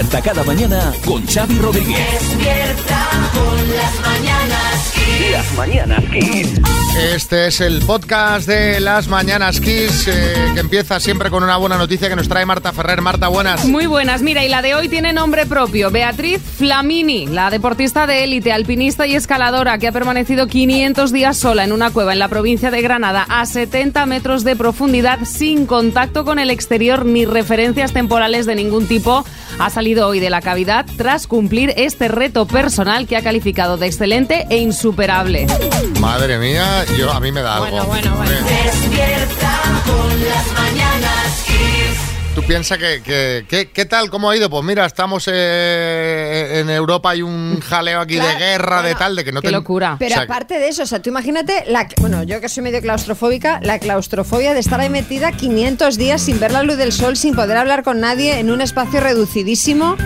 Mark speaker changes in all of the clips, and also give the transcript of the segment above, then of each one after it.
Speaker 1: Despierta cada mañana con Xavi Rodríguez.
Speaker 2: Despierta con las mañanas Kiss.
Speaker 1: Las mañanas Kiss.
Speaker 3: Este es el podcast de las Mañanas Kiss, eh, que empieza siempre con una buena noticia que nos trae Marta Ferrer. Marta, buenas.
Speaker 4: Muy buenas, mira, y la de hoy tiene nombre propio. Beatriz Flamini, la deportista de élite, alpinista y escaladora que ha permanecido 500 días sola en una cueva en la provincia de Granada a 70 metros de profundidad sin contacto con el exterior ni referencias temporales de ningún tipo, ha salido hoy de la cavidad tras cumplir este reto personal que ha calificado de excelente e insuperable.
Speaker 3: Madre mía, yo a mí me da algo.
Speaker 4: Bueno, bueno, bueno.
Speaker 2: Despierta con las mañanas Kiss.
Speaker 3: Tú piensas que, que- que- ¿Qué tal? ¿Cómo ha ido? Pues mira, estamos eh, en Europa, hay un jaleo aquí de guerra, de tal, de que no
Speaker 4: qué
Speaker 3: te-
Speaker 4: locura.
Speaker 5: Pero
Speaker 3: O sea,
Speaker 5: aparte de eso, o sea, tú imagínate, la, bueno, yo que soy medio claustrofóbica, la claustrofobia de estar ahí metida 500 días sin ver la luz del sol, sin poder hablar con nadie, en un espacio reducidísimo.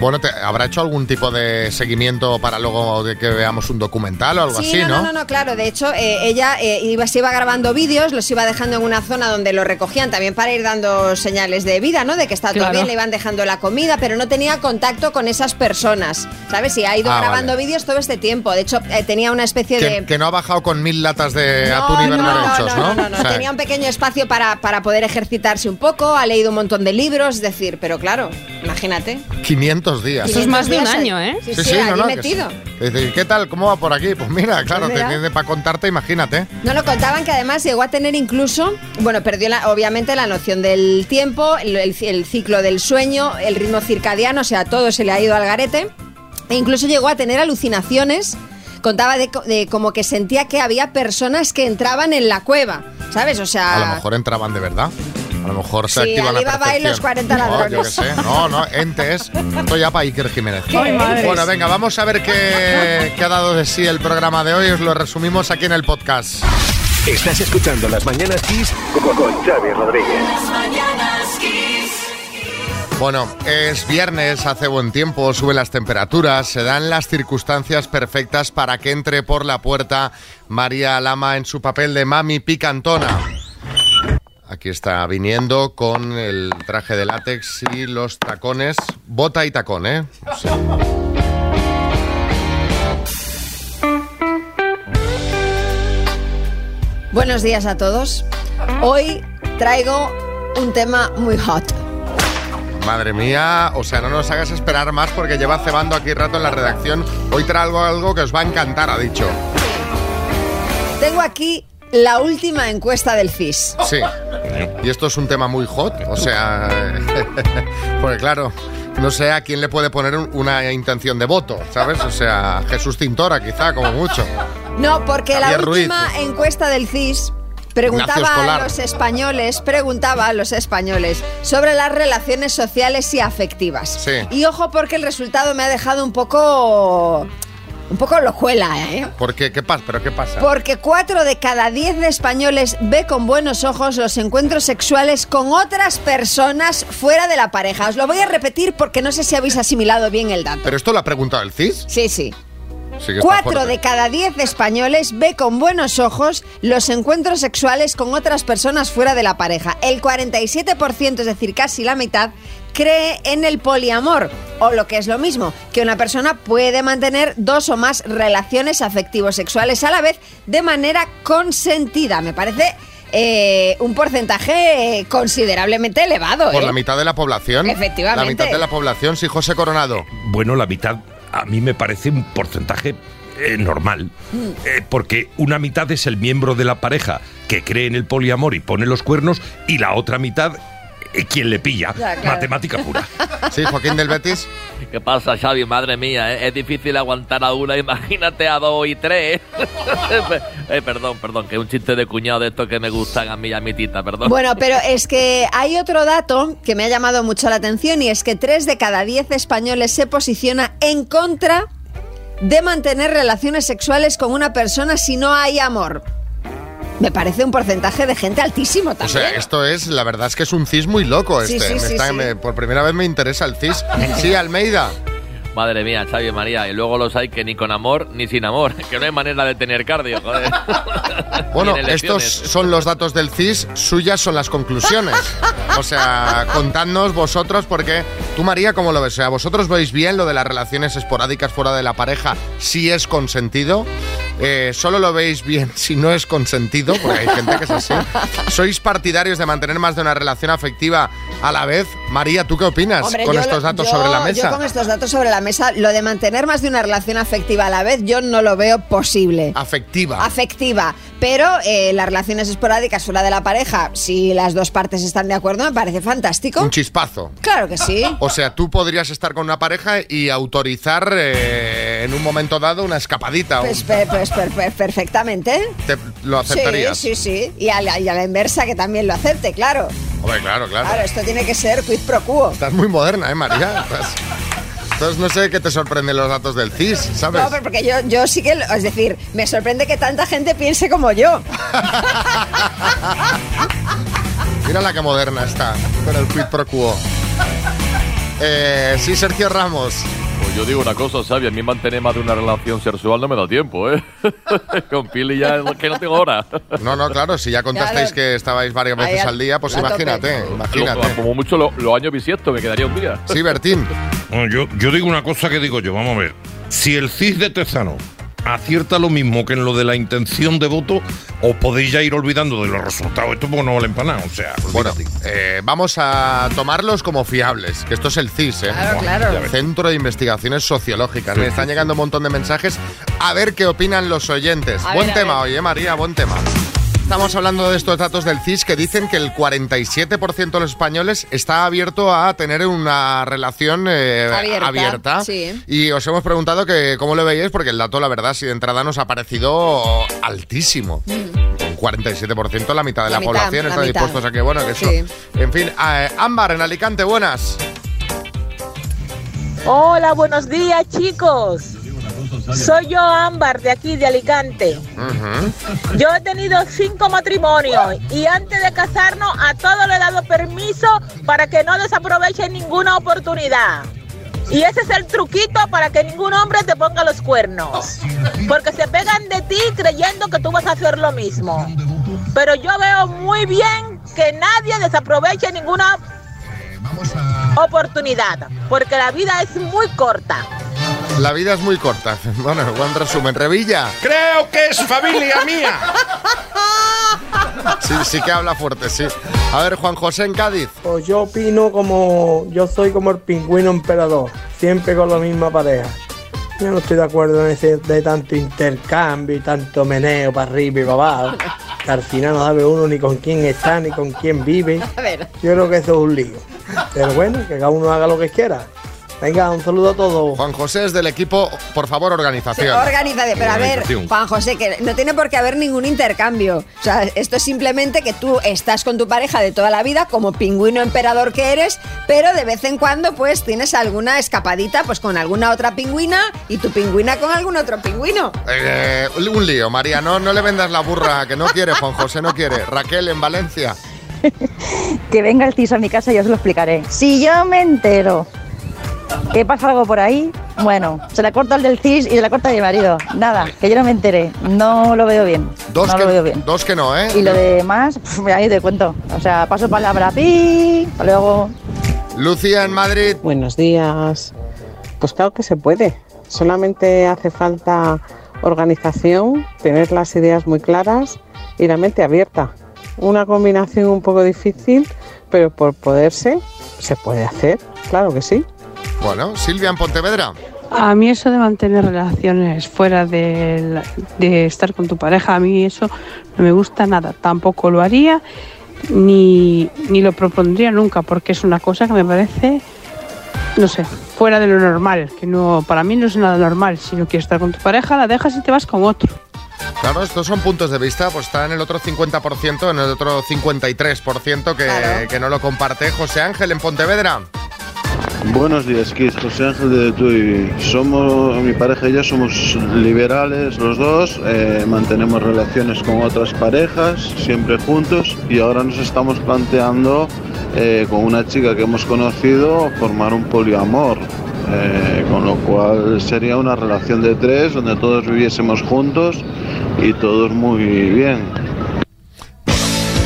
Speaker 3: Bueno, te- ¿habrá hecho algún tipo de seguimiento para luego de que veamos un documental o algo
Speaker 5: sí,
Speaker 3: así,
Speaker 5: no,
Speaker 3: no?
Speaker 5: no, no, no, claro. De hecho, eh, ella eh, iba, se iba grabando vídeos, los iba dejando en una zona donde los recogían también para ir dando señales de vida, ¿no? De que está todo
Speaker 4: Claro.
Speaker 5: bien, le iban dejando la comida, pero no tenía contacto con esas personas, ¿sabes? Y ha ido
Speaker 3: Ah,
Speaker 5: grabando
Speaker 3: vale.
Speaker 5: vídeos todo este tiempo. De hecho, eh, tenía una especie
Speaker 3: Que,
Speaker 5: de...
Speaker 3: que no ha bajado con mil latas de
Speaker 5: No,
Speaker 3: atún y
Speaker 5: no, no,
Speaker 3: berberechos,
Speaker 5: no,
Speaker 3: ¿no?
Speaker 5: no, no, no.
Speaker 3: O sea,
Speaker 5: Tenía un pequeño espacio para, para poder ejercitarse un poco, ha leído un montón de libros, es decir, pero claro, imagínate.
Speaker 3: 500 días.
Speaker 4: Eso es más de un
Speaker 5: 500 días
Speaker 4: año,
Speaker 5: ahí.
Speaker 4: ¿eh?
Speaker 5: Sí, sí, allí metido.
Speaker 3: sí. Que dice, ¿Qué tal? ¿Cómo va por aquí? Pues mira, claro,
Speaker 5: Pues mira.
Speaker 3: te tiene para contarte, imagínate.
Speaker 5: No lo contaban que además llegó a tener incluso, bueno, perdió la- obviamente la noción del tiempo, el, el- el ciclo del sueño, el ritmo circadiano, o sea, todo se le ha ido al garete. E incluso llegó a tener alucinaciones. Contaba de, co- de como que sentía que había personas que entraban en la cueva, ¿sabes? O sea,
Speaker 3: A lo mejor entraban de verdad. A lo mejor se
Speaker 5: Sí,
Speaker 3: activan a
Speaker 5: Alibaba y
Speaker 3: perfección.
Speaker 5: los 40
Speaker 3: No, yo
Speaker 5: ladrones.
Speaker 3: qué sé. No, no, entes. Esto ya para Iker Jiménez. Bueno, venga, vamos a ver qué, qué ha dado de sí el programa de hoy. Os lo resumimos aquí en el podcast.
Speaker 1: Estás escuchando Las mañanas Kiss con, con Xavi Rodríguez.
Speaker 2: Las mañanas Kiss.
Speaker 3: Bueno, es viernes, hace buen tiempo, suben las temperaturas, se dan las circunstancias perfectas para que entre por la puerta María Lama en su papel de mami picantona. Aquí está viniendo con el traje de látex y los tacones, bota y tacón, ¿eh? Sí.
Speaker 5: buenos días a todos. Hoy traigo un tema muy hot.
Speaker 3: Madre mía, o sea, no nos hagas esperar más porque lleva cebando aquí rato en la redacción. Hoy traigo algo que os va a encantar, ha dicho.
Speaker 5: Tengo aquí la última encuesta del CIS.
Speaker 3: Sí. Y esto es un tema muy hot, o sea, porque claro, no sé a quién le puede poner un- una intención de voto, ¿sabes? O sea, Jesús Tintora quizá, como mucho.
Speaker 5: No, porque la
Speaker 3: Ruiz.
Speaker 5: última encuesta del CIS preguntaba a los españoles, preguntaba a los españoles sobre las relaciones sociales y afectivas.
Speaker 3: Sí.
Speaker 5: Y ojo porque el resultado me ha dejado un poco un poco lojuela, ¿eh?
Speaker 3: ¿Por qué? ¿Qué pasa? ¿Pero qué pasa?
Speaker 5: Porque cuatro de cada diez de españoles ve con buenos ojos los encuentros sexuales con otras personas fuera de la pareja. Os lo voy a repetir porque no sé si habéis asimilado bien el dato.
Speaker 3: ¿Pero esto lo ha preguntado el CIS?
Speaker 5: Sí, sí.
Speaker 3: Sí
Speaker 5: Cuatro de cada diez españoles ve con buenos ojos los encuentros sexuales con otras personas fuera de la pareja. El 47%, es decir, casi la mitad, cree en el poliamor. O lo que es lo mismo, que una persona puede mantener dos o más relaciones afectivos sexuales a la vez de manera consentida. Me parece eh, un porcentaje eh, considerablemente elevado.
Speaker 3: Por
Speaker 5: ¿eh?
Speaker 3: la mitad de la población.
Speaker 5: Efectivamente.
Speaker 3: La mitad de la población, sí, José Coronado.
Speaker 6: Bueno, la mitad a mí me parece un porcentaje eh, normal. Eh, porque una mitad es el miembro de la pareja que cree en el poliamor y pone los cuernos y la otra mitad quien le pilla.
Speaker 5: Ya, claro.
Speaker 6: Matemática pura.
Speaker 3: Sí, Joaquín del Betis.
Speaker 7: ¿Qué pasa, Xavi? Madre mía, ¿eh? es difícil aguantar a una, imagínate a dos y tres. eh, perdón, perdón, que es un chiste de cuñado de estos que me gustan a mí y a mi tita, perdón.
Speaker 5: Bueno, pero es que hay otro dato que me ha llamado mucho la atención y es que tres de cada diez españoles se posiciona en contra de mantener relaciones sexuales con una persona si no hay amor. Me parece un porcentaje de gente altísimo
Speaker 3: O
Speaker 5: también.
Speaker 3: sea, esto es, la verdad es que es un CIS muy loco este.
Speaker 5: sí,
Speaker 3: Me
Speaker 5: sí,
Speaker 3: está-
Speaker 5: sí.
Speaker 3: me- por primera vez me interesa el CIS. Sí, Almeida.
Speaker 7: Madre mía, Xavi María. Y luego los hay que ni con amor ni sin amor. Que no hay manera de tener cardio, joder.
Speaker 3: Bueno, estos son los datos del CIS, suyas son las conclusiones. O sea, contadnos vosotros, porque tú, María, ¿cómo lo ves? O sea, ¿vosotros veis bien lo de las relaciones esporádicas fuera de la pareja si es consentido? Eh, ¿Solo lo veis bien si no es consentido? Porque hay gente que es así. ¿Sois partidarios de mantener más de una relación afectiva a la vez? María, ¿tú qué opinas
Speaker 5: Hombre,
Speaker 3: con
Speaker 5: yo
Speaker 3: estos datos
Speaker 5: yo-
Speaker 3: sobre la mesa?
Speaker 5: Yo con estos datos sobre la mesa, lo de mantener más de una relación afectiva a la vez, yo no lo veo posible.
Speaker 3: Afectiva.
Speaker 5: Afectiva. Pero eh, las relaciones esporádicas fuera de la pareja, si las dos partes están de acuerdo, me parece fantástico.
Speaker 3: Un chispazo.
Speaker 5: Claro que sí.
Speaker 3: O sea, tú podrías estar con una pareja y autorizar eh, en un momento dado una escapadita.
Speaker 5: Pues, pe- pues per- per- perfectamente.
Speaker 3: ¿Te- ¿Lo aceptarías?
Speaker 5: Sí, sí, sí. Y a, la, y a la inversa que también lo acepte, claro.
Speaker 3: Hombre, claro, claro.
Speaker 5: Claro, esto tiene que ser quid pro quo.
Speaker 3: Estás muy moderna, ¿eh, María? Entonces no sé qué te sorprenden los datos del CIS, ¿sabes?
Speaker 5: No, pero porque yo, yo sí que, es decir, me sorprende que tanta gente piense como yo.
Speaker 3: Mira la que moderna está con el quid pro quo. Eh, sí, Sergio Ramos.
Speaker 8: Pues yo digo una cosa, Xavi, a mí mantener más de una relación sexual no me da tiempo, ¿eh? Con Pili ya es que no tengo hora.
Speaker 3: No, no, claro, si ya contasteis
Speaker 5: Claro.
Speaker 3: que estabais varias veces al día, pues imagínate,
Speaker 8: Lo-
Speaker 3: imagínate.
Speaker 8: como mucho lo- los años bisiestos, me quedaría un día.
Speaker 3: Sí, Bertín.
Speaker 6: Bueno, yo, yo digo una cosa que digo yo, vamos a ver. Si el CIS de Tezano acierta lo mismo que en lo de la intención de voto, os podéis ya ir olvidando de los resultados. Esto porque no vale para nada. O sea,
Speaker 3: Bueno,
Speaker 6: olvídate.
Speaker 3: eh, vamos a tomarlos como fiables, que esto es el CIS, ¿eh?
Speaker 5: Claro, claro.
Speaker 3: Centro de Investigaciones Sociológicas. Me están llegando un montón de mensajes. A ver qué opinan los oyentes.
Speaker 5: A
Speaker 3: buen
Speaker 5: ver,
Speaker 3: tema hoy, ¿eh, María? Buen tema. Estamos hablando de estos datos del CIS que dicen que el 47% de los españoles está abierto a tener una relación eh,
Speaker 5: Abierta, sí.
Speaker 3: Y os hemos preguntado que cómo lo veíais, porque el dato, la verdad, si de entrada nos ha parecido altísimo. Un 47%, la mitad de la,
Speaker 5: Mm. La mitad,
Speaker 3: población
Speaker 5: la
Speaker 3: está dispuestos a que, bueno, que eso.
Speaker 5: Sí.
Speaker 3: En fin, eh, Ámbar, en Alicante, buenas.
Speaker 9: Hola, buenos días chicos. Soy yo Ámbar de aquí de Alicante. Yo he tenido cinco matrimonios y antes de casarnos a todos le he dado permiso para que no desaprovechen ninguna oportunidad. Y ese es el truquito para que ningún hombre te ponga los cuernos. Porque se pegan de ti creyendo que tú vas a hacer lo mismo. Pero yo veo muy bien que nadie desaproveche ninguna oportunidad. Porque la vida es muy corta.
Speaker 3: La vida es muy corta. Bueno, buen resumen. Revilla.
Speaker 6: Creo que es familia mía.
Speaker 3: Sí, sí que habla fuerte, sí. A ver, Juan José en Cádiz.
Speaker 10: Pues yo opino como. Yo soy como el pingüino emperador, siempre con la misma pareja. Yo no estoy de acuerdo en ese de tanto intercambio y tanto meneo para arriba y para abajo. Que al final no sabe uno ni con quién está ni con quién vive.
Speaker 5: A ver.
Speaker 10: Yo creo que eso es un lío. Pero bueno, que cada uno haga lo que quiera. Venga, un saludo a todos.
Speaker 3: Juan José es del equipo, por favor,
Speaker 5: Sí,
Speaker 3: organización.
Speaker 5: organízate, pero a ver,
Speaker 6: Organización.
Speaker 5: Juan José, que no tiene por qué haber ningún intercambio. O sea, esto es simplemente que tú estás con tu pareja de toda la vida, como pingüino emperador que eres, pero de vez en cuando, pues tienes alguna escapadita, pues con alguna otra pingüina y tu pingüina con algún otro pingüino.
Speaker 3: Eh, un lío, María, no, no le vendas la burra, que no quiere, Juan José no quiere. Raquel en Valencia.
Speaker 11: Que venga el TIS a mi casa y yo os lo explicaré. Si yo me entero que pasa algo por ahí, bueno, se la corto al del CIS y se la corta a mi marido. Nada, que yo no me enteré. No lo veo bien.
Speaker 3: Dos,
Speaker 11: no
Speaker 3: que,
Speaker 11: lo veo bien.
Speaker 3: dos que no, ¿eh?
Speaker 11: Y lo demás, pf, ahí te cuento. O sea, paso palabra, pi, hasta luego.
Speaker 3: Lucía en Madrid.
Speaker 12: Buenos días. Pues claro que se puede. Solamente hace falta organización, tener las ideas muy claras y la mente abierta. Una combinación un poco difícil, pero por poderse se puede hacer. Claro que sí.
Speaker 3: Bueno, Silvia en Pontevedra.
Speaker 13: A mí eso de mantener relaciones fuera de, estar con tu pareja, a mí eso no me gusta nada. Tampoco lo haría ni, ni lo propondría nunca porque es una cosa que me parece, no sé, fuera de lo normal. Que no, para mí no es nada normal. Si no quieres estar con tu pareja, la dejas y te vas con otro.
Speaker 3: Claro, estos son puntos de vista, pues está en el otro 50%, en el otro 53% que,
Speaker 5: Claro.
Speaker 3: que no lo comparte. José Ángel en Pontevedra.
Speaker 14: Buenos días, Kiss. José Ángel de Tui. Somos, mi pareja y yo somos liberales los dos, eh, mantenemos relaciones con otras parejas, siempre juntos, y ahora nos estamos planteando eh, con una chica que hemos conocido formar un poliamor. eh, con lo cual sería una relación de tres donde todos viviésemos juntos y todos muy bien.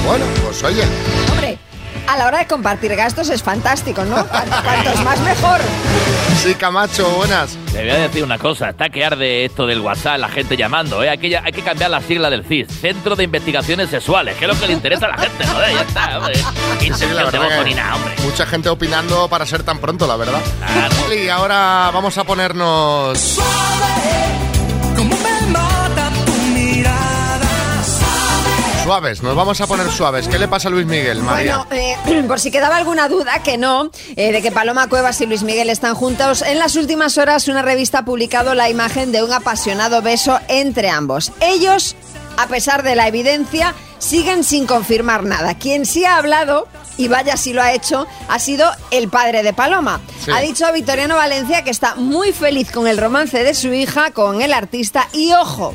Speaker 3: Bueno, pues oye.
Speaker 5: A la hora de compartir gastos es fantástico, ¿no? Cuanto- Cuantos más mejor.
Speaker 3: Sí, Camacho, buenas.
Speaker 7: Te voy a decir una cosa, está que arde esto del WhatsApp, la gente llamando, ¿eh? Hay que, hay que cambiar la sigla del CIS, Centro de Investigaciones Sexuales, que es lo que le interesa a la gente, joder, ya está, hombre.
Speaker 3: Sí, la verdad que
Speaker 7: ni nada, hombre.
Speaker 3: Mucha gente opinando para ser tan pronto, la verdad. Y ahora vamos a ponernos...
Speaker 2: Como
Speaker 3: Suaves, nos vamos a poner suaves. ¿Qué le pasa a Luis Miguel, María?
Speaker 5: Bueno, eh, por si quedaba alguna duda, que no, eh, de que Paloma Cuevas y Luis Miguel están juntos, en las últimas horas una revista ha publicado la imagen de un apasionado beso entre ambos. Ellos, a pesar de la evidencia, siguen sin confirmar nada. Quien sí ha hablado, y vaya si lo ha hecho, ha sido el padre de Paloma.
Speaker 2: Sí.
Speaker 5: Ha dicho a Victoriano Valencia que está muy feliz con el romance de su hija con el artista y ojo.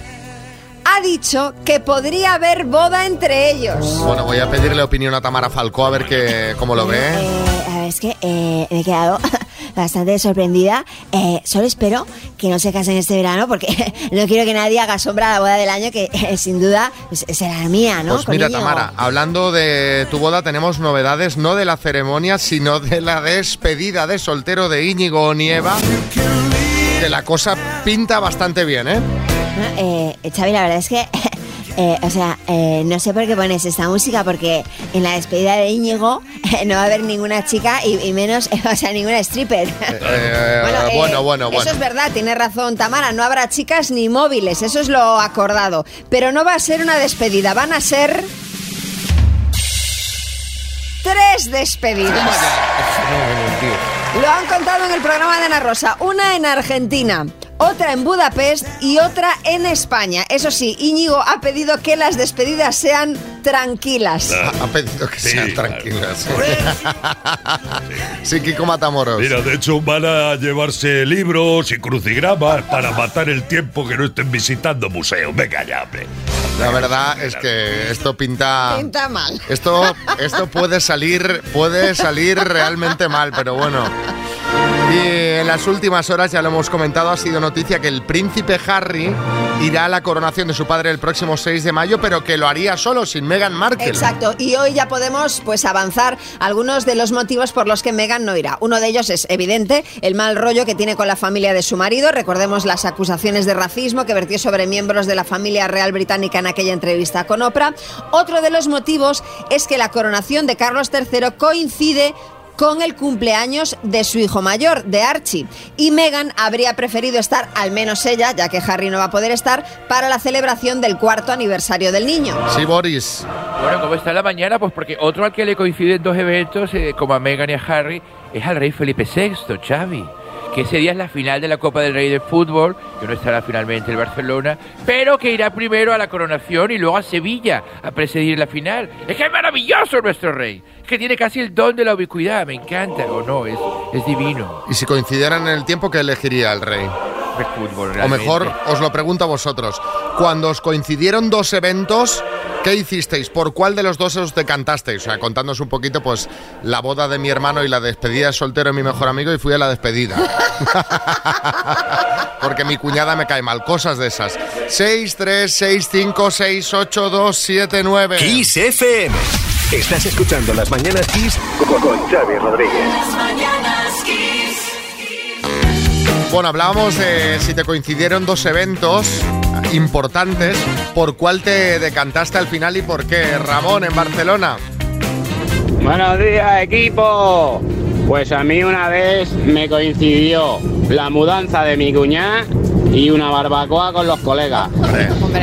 Speaker 5: Ha dicho que podría haber boda entre ellos.
Speaker 3: Bueno, voy a pedirle opinión a Tamara Falcó a ver qué, cómo lo ve.
Speaker 15: Eh, a ver, es que eh, me he quedado bastante sorprendida. Eh, solo espero que no se casen este verano porque no quiero que nadie haga sombra a la boda del año que eh, sin duda pues, será mía, ¿no?
Speaker 3: Pues mira. Tamara, hablando de tu boda, tenemos novedades no de la ceremonia, sino de la despedida de soltero de Íñigo Nieva. Que la cosa pinta bastante bien, ¿eh?
Speaker 15: Eh, Xavi, la verdad es que, eh, o sea, eh, no sé por qué pones esta música, porque en la despedida de Íñigo no va a haber ninguna chica y, y menos, o sea, ninguna stripper.
Speaker 5: Bueno, eh,
Speaker 3: bueno, bueno, bueno.
Speaker 5: Eso es verdad, tiene razón Tamara, no habrá chicas ni móviles, eso es lo acordado. Pero no va a ser una despedida, van a ser... Tres despedidas. Lo han contado en el programa de Ana Rosa. Una en Argentina, otra en Budapest y otra en España. Eso sí, Íñigo ha pedido que las despedidas sean tranquilas.
Speaker 3: Ha pedido que sean tranquilas. Sí, Kiko Matamoros.
Speaker 6: Mira, de hecho van a llevarse libros y crucigramas para matar el tiempo que no estén visitando museos. Venga ya, hombre.
Speaker 3: La verdad es que esto pinta...
Speaker 5: Pinta mal.
Speaker 3: Esto, esto puede salir, puede salir realmente mal, pero bueno. Y en las últimas horas, ya lo hemos comentado, ha sido noticia que el príncipe Harry irá a la coronación de su padre el próximo 6 de mayo, pero que lo haría solo, sin Meghan Markle.
Speaker 5: Exacto, y hoy ya podemos pues avanzar algunos de los motivos por los que Meghan no irá. Uno de ellos es evidente, el mal rollo que tiene con la familia de su marido. Recordemos las acusaciones de racismo que vertió sobre miembros de la familia real británica en aquella entrevista con Oprah. Otro de los motivos es que la coronación de Carlos III coincide con el cumpleaños de su hijo mayor, de Archie. Y Meghan habría preferido estar, al menos ella, ya que Harry no va a poder estar, para la celebración del cuarto aniversario del niño.
Speaker 3: Sí, Boris.
Speaker 16: Bueno, ¿cómo está la mañana? Pues porque otro al que le coinciden dos eventos, eh, como a Meghan y a Harry, es al rey Felipe VI, Xavi. Que ese día es la final de la Copa del Rey de Fútbol, que no estará finalmente el Barcelona, pero que irá primero a la coronación y luego a Sevilla a presidir la final. Es que es maravilloso nuestro rey. Es que tiene casi el don de la ubicuidad, me encanta, o no, es, es divino.
Speaker 3: Y si coincidieran en el tiempo, ¿qué elegiría el rey?
Speaker 16: El fútbol,
Speaker 3: O
Speaker 16: realmente.
Speaker 3: mejor, os lo pregunto a vosotros. Cuando os coincidieron dos eventos, ¿qué hicisteis? ¿Por cuál de los dos os decantasteis? O sea, contándonos un poquito, pues, la boda de mi hermano y la despedida de soltero de mi mejor amigo y fui a la despedida. Porque mi cuñada me cae mal. Cosas de esas. 6, 3, 6, 5, 6, 8, 2, 7, 9.
Speaker 1: Kiss FM. Estás escuchando las mañanas Kiss con, con Xavi Rodríguez.
Speaker 3: Bueno, hablábamos de si te coincidieron dos eventos importantes, ¿por cuál te decantaste al final y por qué? Ramón, en Barcelona.
Speaker 17: Buenos días, equipo. Pues a mí una vez me coincidió la mudanza de mi cuñada y una barbacoa con los colegas.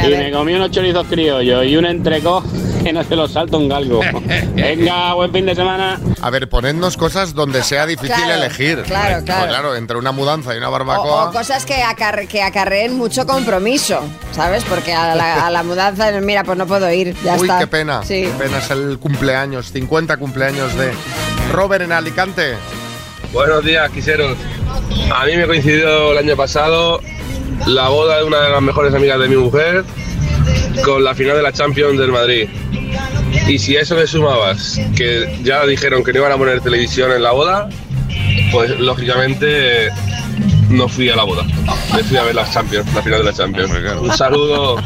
Speaker 17: Y me comí unos chorizos criollos y un entrecó que no se los salta un galgo. Venga, buen fin de semana.
Speaker 3: A ver, ponednos cosas donde sea difícil
Speaker 5: Claro,
Speaker 3: elegir.
Speaker 5: claro,
Speaker 3: Pues
Speaker 5: claro.
Speaker 3: claro, entre una mudanza y una barbacoa.
Speaker 5: o cosas que, acarre- que acarreen mucho compromiso, ¿sabes? Porque a la, a la mudanza, mira, pues no puedo ir, ya
Speaker 3: Uy,
Speaker 5: está.
Speaker 3: qué pena.
Speaker 5: Sí.
Speaker 3: Qué pena es el cumpleaños, 50 cumpleaños de Robert en Alicante.
Speaker 18: Buenos días, quiseros. A mí me coincidió el año pasado la boda de una de las mejores amigas de mi mujer con la final de la Champions del Madrid. Y si a eso le sumabas que ya dijeron que no iban a poner televisión en la boda,
Speaker 14: pues lógicamente no fui a la boda. Me fui a ver las Champions, la final de la Champions. Un saludo.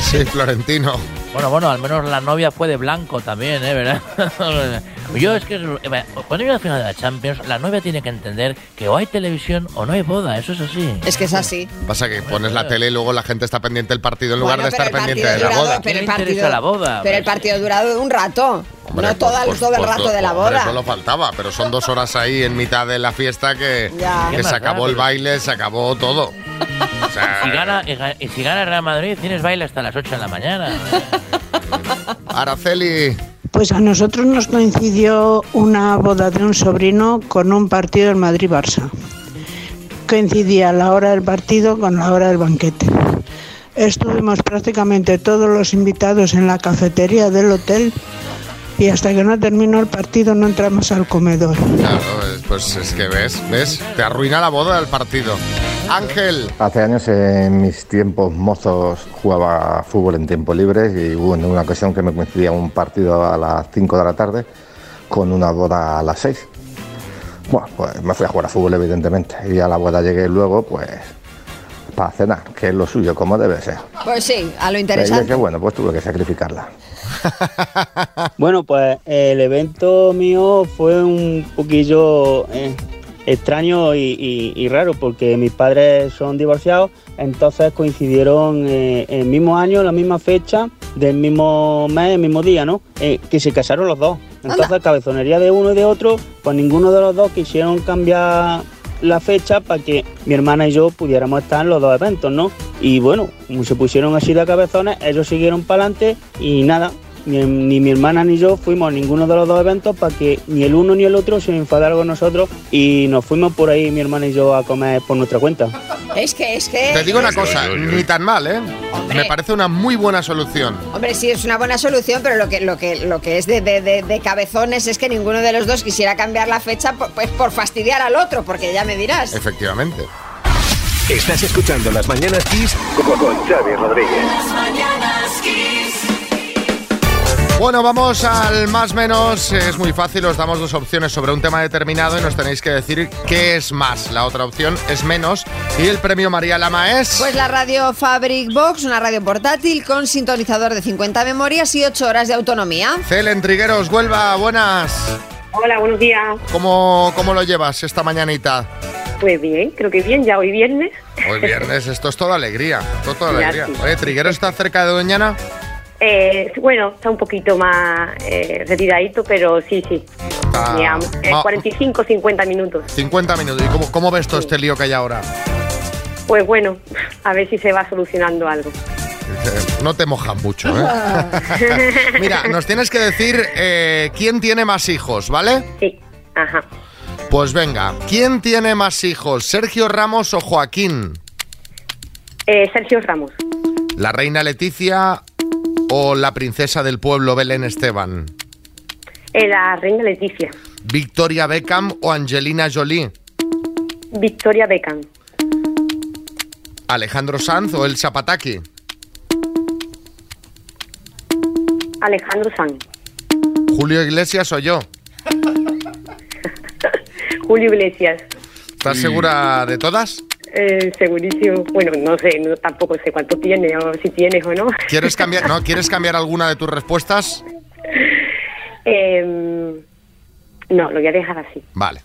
Speaker 3: Sí, Florentino.
Speaker 7: Bueno, bueno, al menos la novia fue de blanco también, ¿eh? ¿Verdad? Yo es que eh, cuando hay una final de la Champions, la novia tiene que entender que o hay televisión o no hay boda, eso es así.
Speaker 5: Es que es así.
Speaker 3: Pasa que pones la tele y luego la gente está pendiente del partido en lugar
Speaker 5: Bueno,
Speaker 3: de estar
Speaker 5: pero el
Speaker 3: pendiente de
Speaker 5: partido
Speaker 3: la
Speaker 5: durado-
Speaker 3: boda.
Speaker 5: Pero el
Speaker 7: ¿Qué le
Speaker 5: partido,
Speaker 7: interesa la boda?
Speaker 5: Pero el partido durado un rato.
Speaker 3: Hombre,
Speaker 5: no todo, el-
Speaker 3: pues-
Speaker 5: todo el
Speaker 3: pues-
Speaker 5: rato de la
Speaker 3: hombre,
Speaker 5: boda.
Speaker 3: Solo faltaba, pero son dos horas ahí en mitad de la fiesta que,
Speaker 5: Ya.
Speaker 3: que
Speaker 7: Qué
Speaker 3: se acabó el baile, se acabó todo. O sea,
Speaker 7: Si gana, y ga- y si gana Real Madrid, tienes baile hasta las 8 de la mañana.
Speaker 3: Araceli,
Speaker 19: Pues a nosotros nos coincidió una boda de un sobrino con un partido del Madrid-Barça. Coincidía la hora del partido con la hora del banquete. Estuvimos prácticamente todos los invitados en la cafetería del hotel y hasta que no terminó el partido no entramos al comedor.
Speaker 3: claro, es- pues es que ves, ves, te arruina la boda del partido. Ángel,
Speaker 20: Hace años, en mis tiempos mozos, jugaba fútbol en tiempo libre y hubo en una ocasión que me coincidía un partido a las 5 de la tarde con una boda a las 6. Bueno, pues me fui a jugar a fútbol, evidentemente, y a la boda llegué luego, pues, para cenar, que es lo suyo, como debe ser.
Speaker 5: Pues sí, a lo
Speaker 20: Y
Speaker 5: interesante.
Speaker 20: que bueno, pues tuve que sacrificarla.
Speaker 21: Bueno, pues el evento mío fue un poquillo eh, extraño y, y- y raro porque mis padres son divorciados, entonces coincidieron eh, el mismo año, la misma fecha, del mismo mes, el mismo día, ¿no? Eh, que se casaron los dos. Entonces, cabezonería de uno y de otro, pues ninguno de los dos quisieron cambiar la fecha para que mi hermana y yo pudiéramos estar en los dos eventos, ¿no? Y bueno, se pusieron así de cabezones, ellos siguieron para adelante y nada, ni, ni mi hermana ni yo fuimos a ninguno de los dos eventos para que ni el uno ni el otro se enfadaran con nosotros y nos fuimos por ahí mi hermana y yo a comer por nuestra cuenta.
Speaker 5: Es que, es que.
Speaker 3: te digo una
Speaker 5: que-
Speaker 3: cosa, ni tan mal, ¿eh? Me parece una muy buena solución.
Speaker 5: Hombre, sí, es una buena solución, pero lo que, lo que, lo que es de, de- de- de cabezones es que ninguno de los dos quisiera cambiar la fecha por, pues por fastidiar al otro, porque ya me dirás.
Speaker 3: Efectivamente.
Speaker 1: Estás escuchando Las Mañanas Kiss con, con Xavi Rodríguez.
Speaker 22: Las mañanas Kiss.
Speaker 3: Bueno, vamos al más menos. Es muy fácil, os damos dos opciones sobre un tema determinado y nos tenéis que decir qué es más. La otra opción es menos. Y el premio María Lama es.
Speaker 5: Pues la radio Fabric Box, una radio portátil con sintonizador de 50 memorias y 8 horas de autonomía.
Speaker 3: Celen Trigueros, Huelva, buenas.
Speaker 4: Hola, buenos días.
Speaker 3: ¿Cómo, ¿Cómo lo llevas esta mañanita?
Speaker 4: Pues bien, creo que bien, ya hoy viernes.
Speaker 3: Hoy viernes, esto es toda alegría. Esto es toda
Speaker 4: Ya,
Speaker 3: alegría. Oye, Trigueros está cerca de Doñana.
Speaker 4: Eh, bueno, está un poquito más eh, retiradito, pero sí, sí.
Speaker 3: Está
Speaker 4: Digamos, eh,
Speaker 3: ma-
Speaker 4: 45, 50 minutos.
Speaker 3: 50 minutos. ¿Y cómo, cómo ves todo este lío que hay ahora?
Speaker 4: Pues bueno, a ver si se va solucionando algo.
Speaker 3: Eh, No te mojan mucho, ¿eh? Mira, nos tienes que decir eh, quién tiene más hijos, ¿vale?
Speaker 4: Sí, ajá.
Speaker 3: Pues venga, ¿quién tiene más hijos, Sergio Ramos o Joaquín?
Speaker 4: Eh, Sergio Ramos.
Speaker 3: ¿La reina Leticia o la princesa del pueblo Belén Esteban?
Speaker 4: Eh, la reina Leticia.
Speaker 3: ¿Victoria Beckham o Angelina Jolie?
Speaker 4: Victoria Beckham.
Speaker 3: ¿Alejandro Sanz o el Zapataki?
Speaker 4: Alejandro Sanz.
Speaker 3: ¿Julio Iglesias o yo?
Speaker 4: Julio Iglesias.
Speaker 3: ¿Estás segura de todas?
Speaker 4: Eh, segurísimo. Bueno, no sé, no, tampoco sé cuánto tiene o si tienes o no.
Speaker 3: ¿Quieres cambiar, no, ¿Quieres cambiar alguna de tus respuestas?
Speaker 4: Em, no, lo voy a dejar así.
Speaker 3: Vale.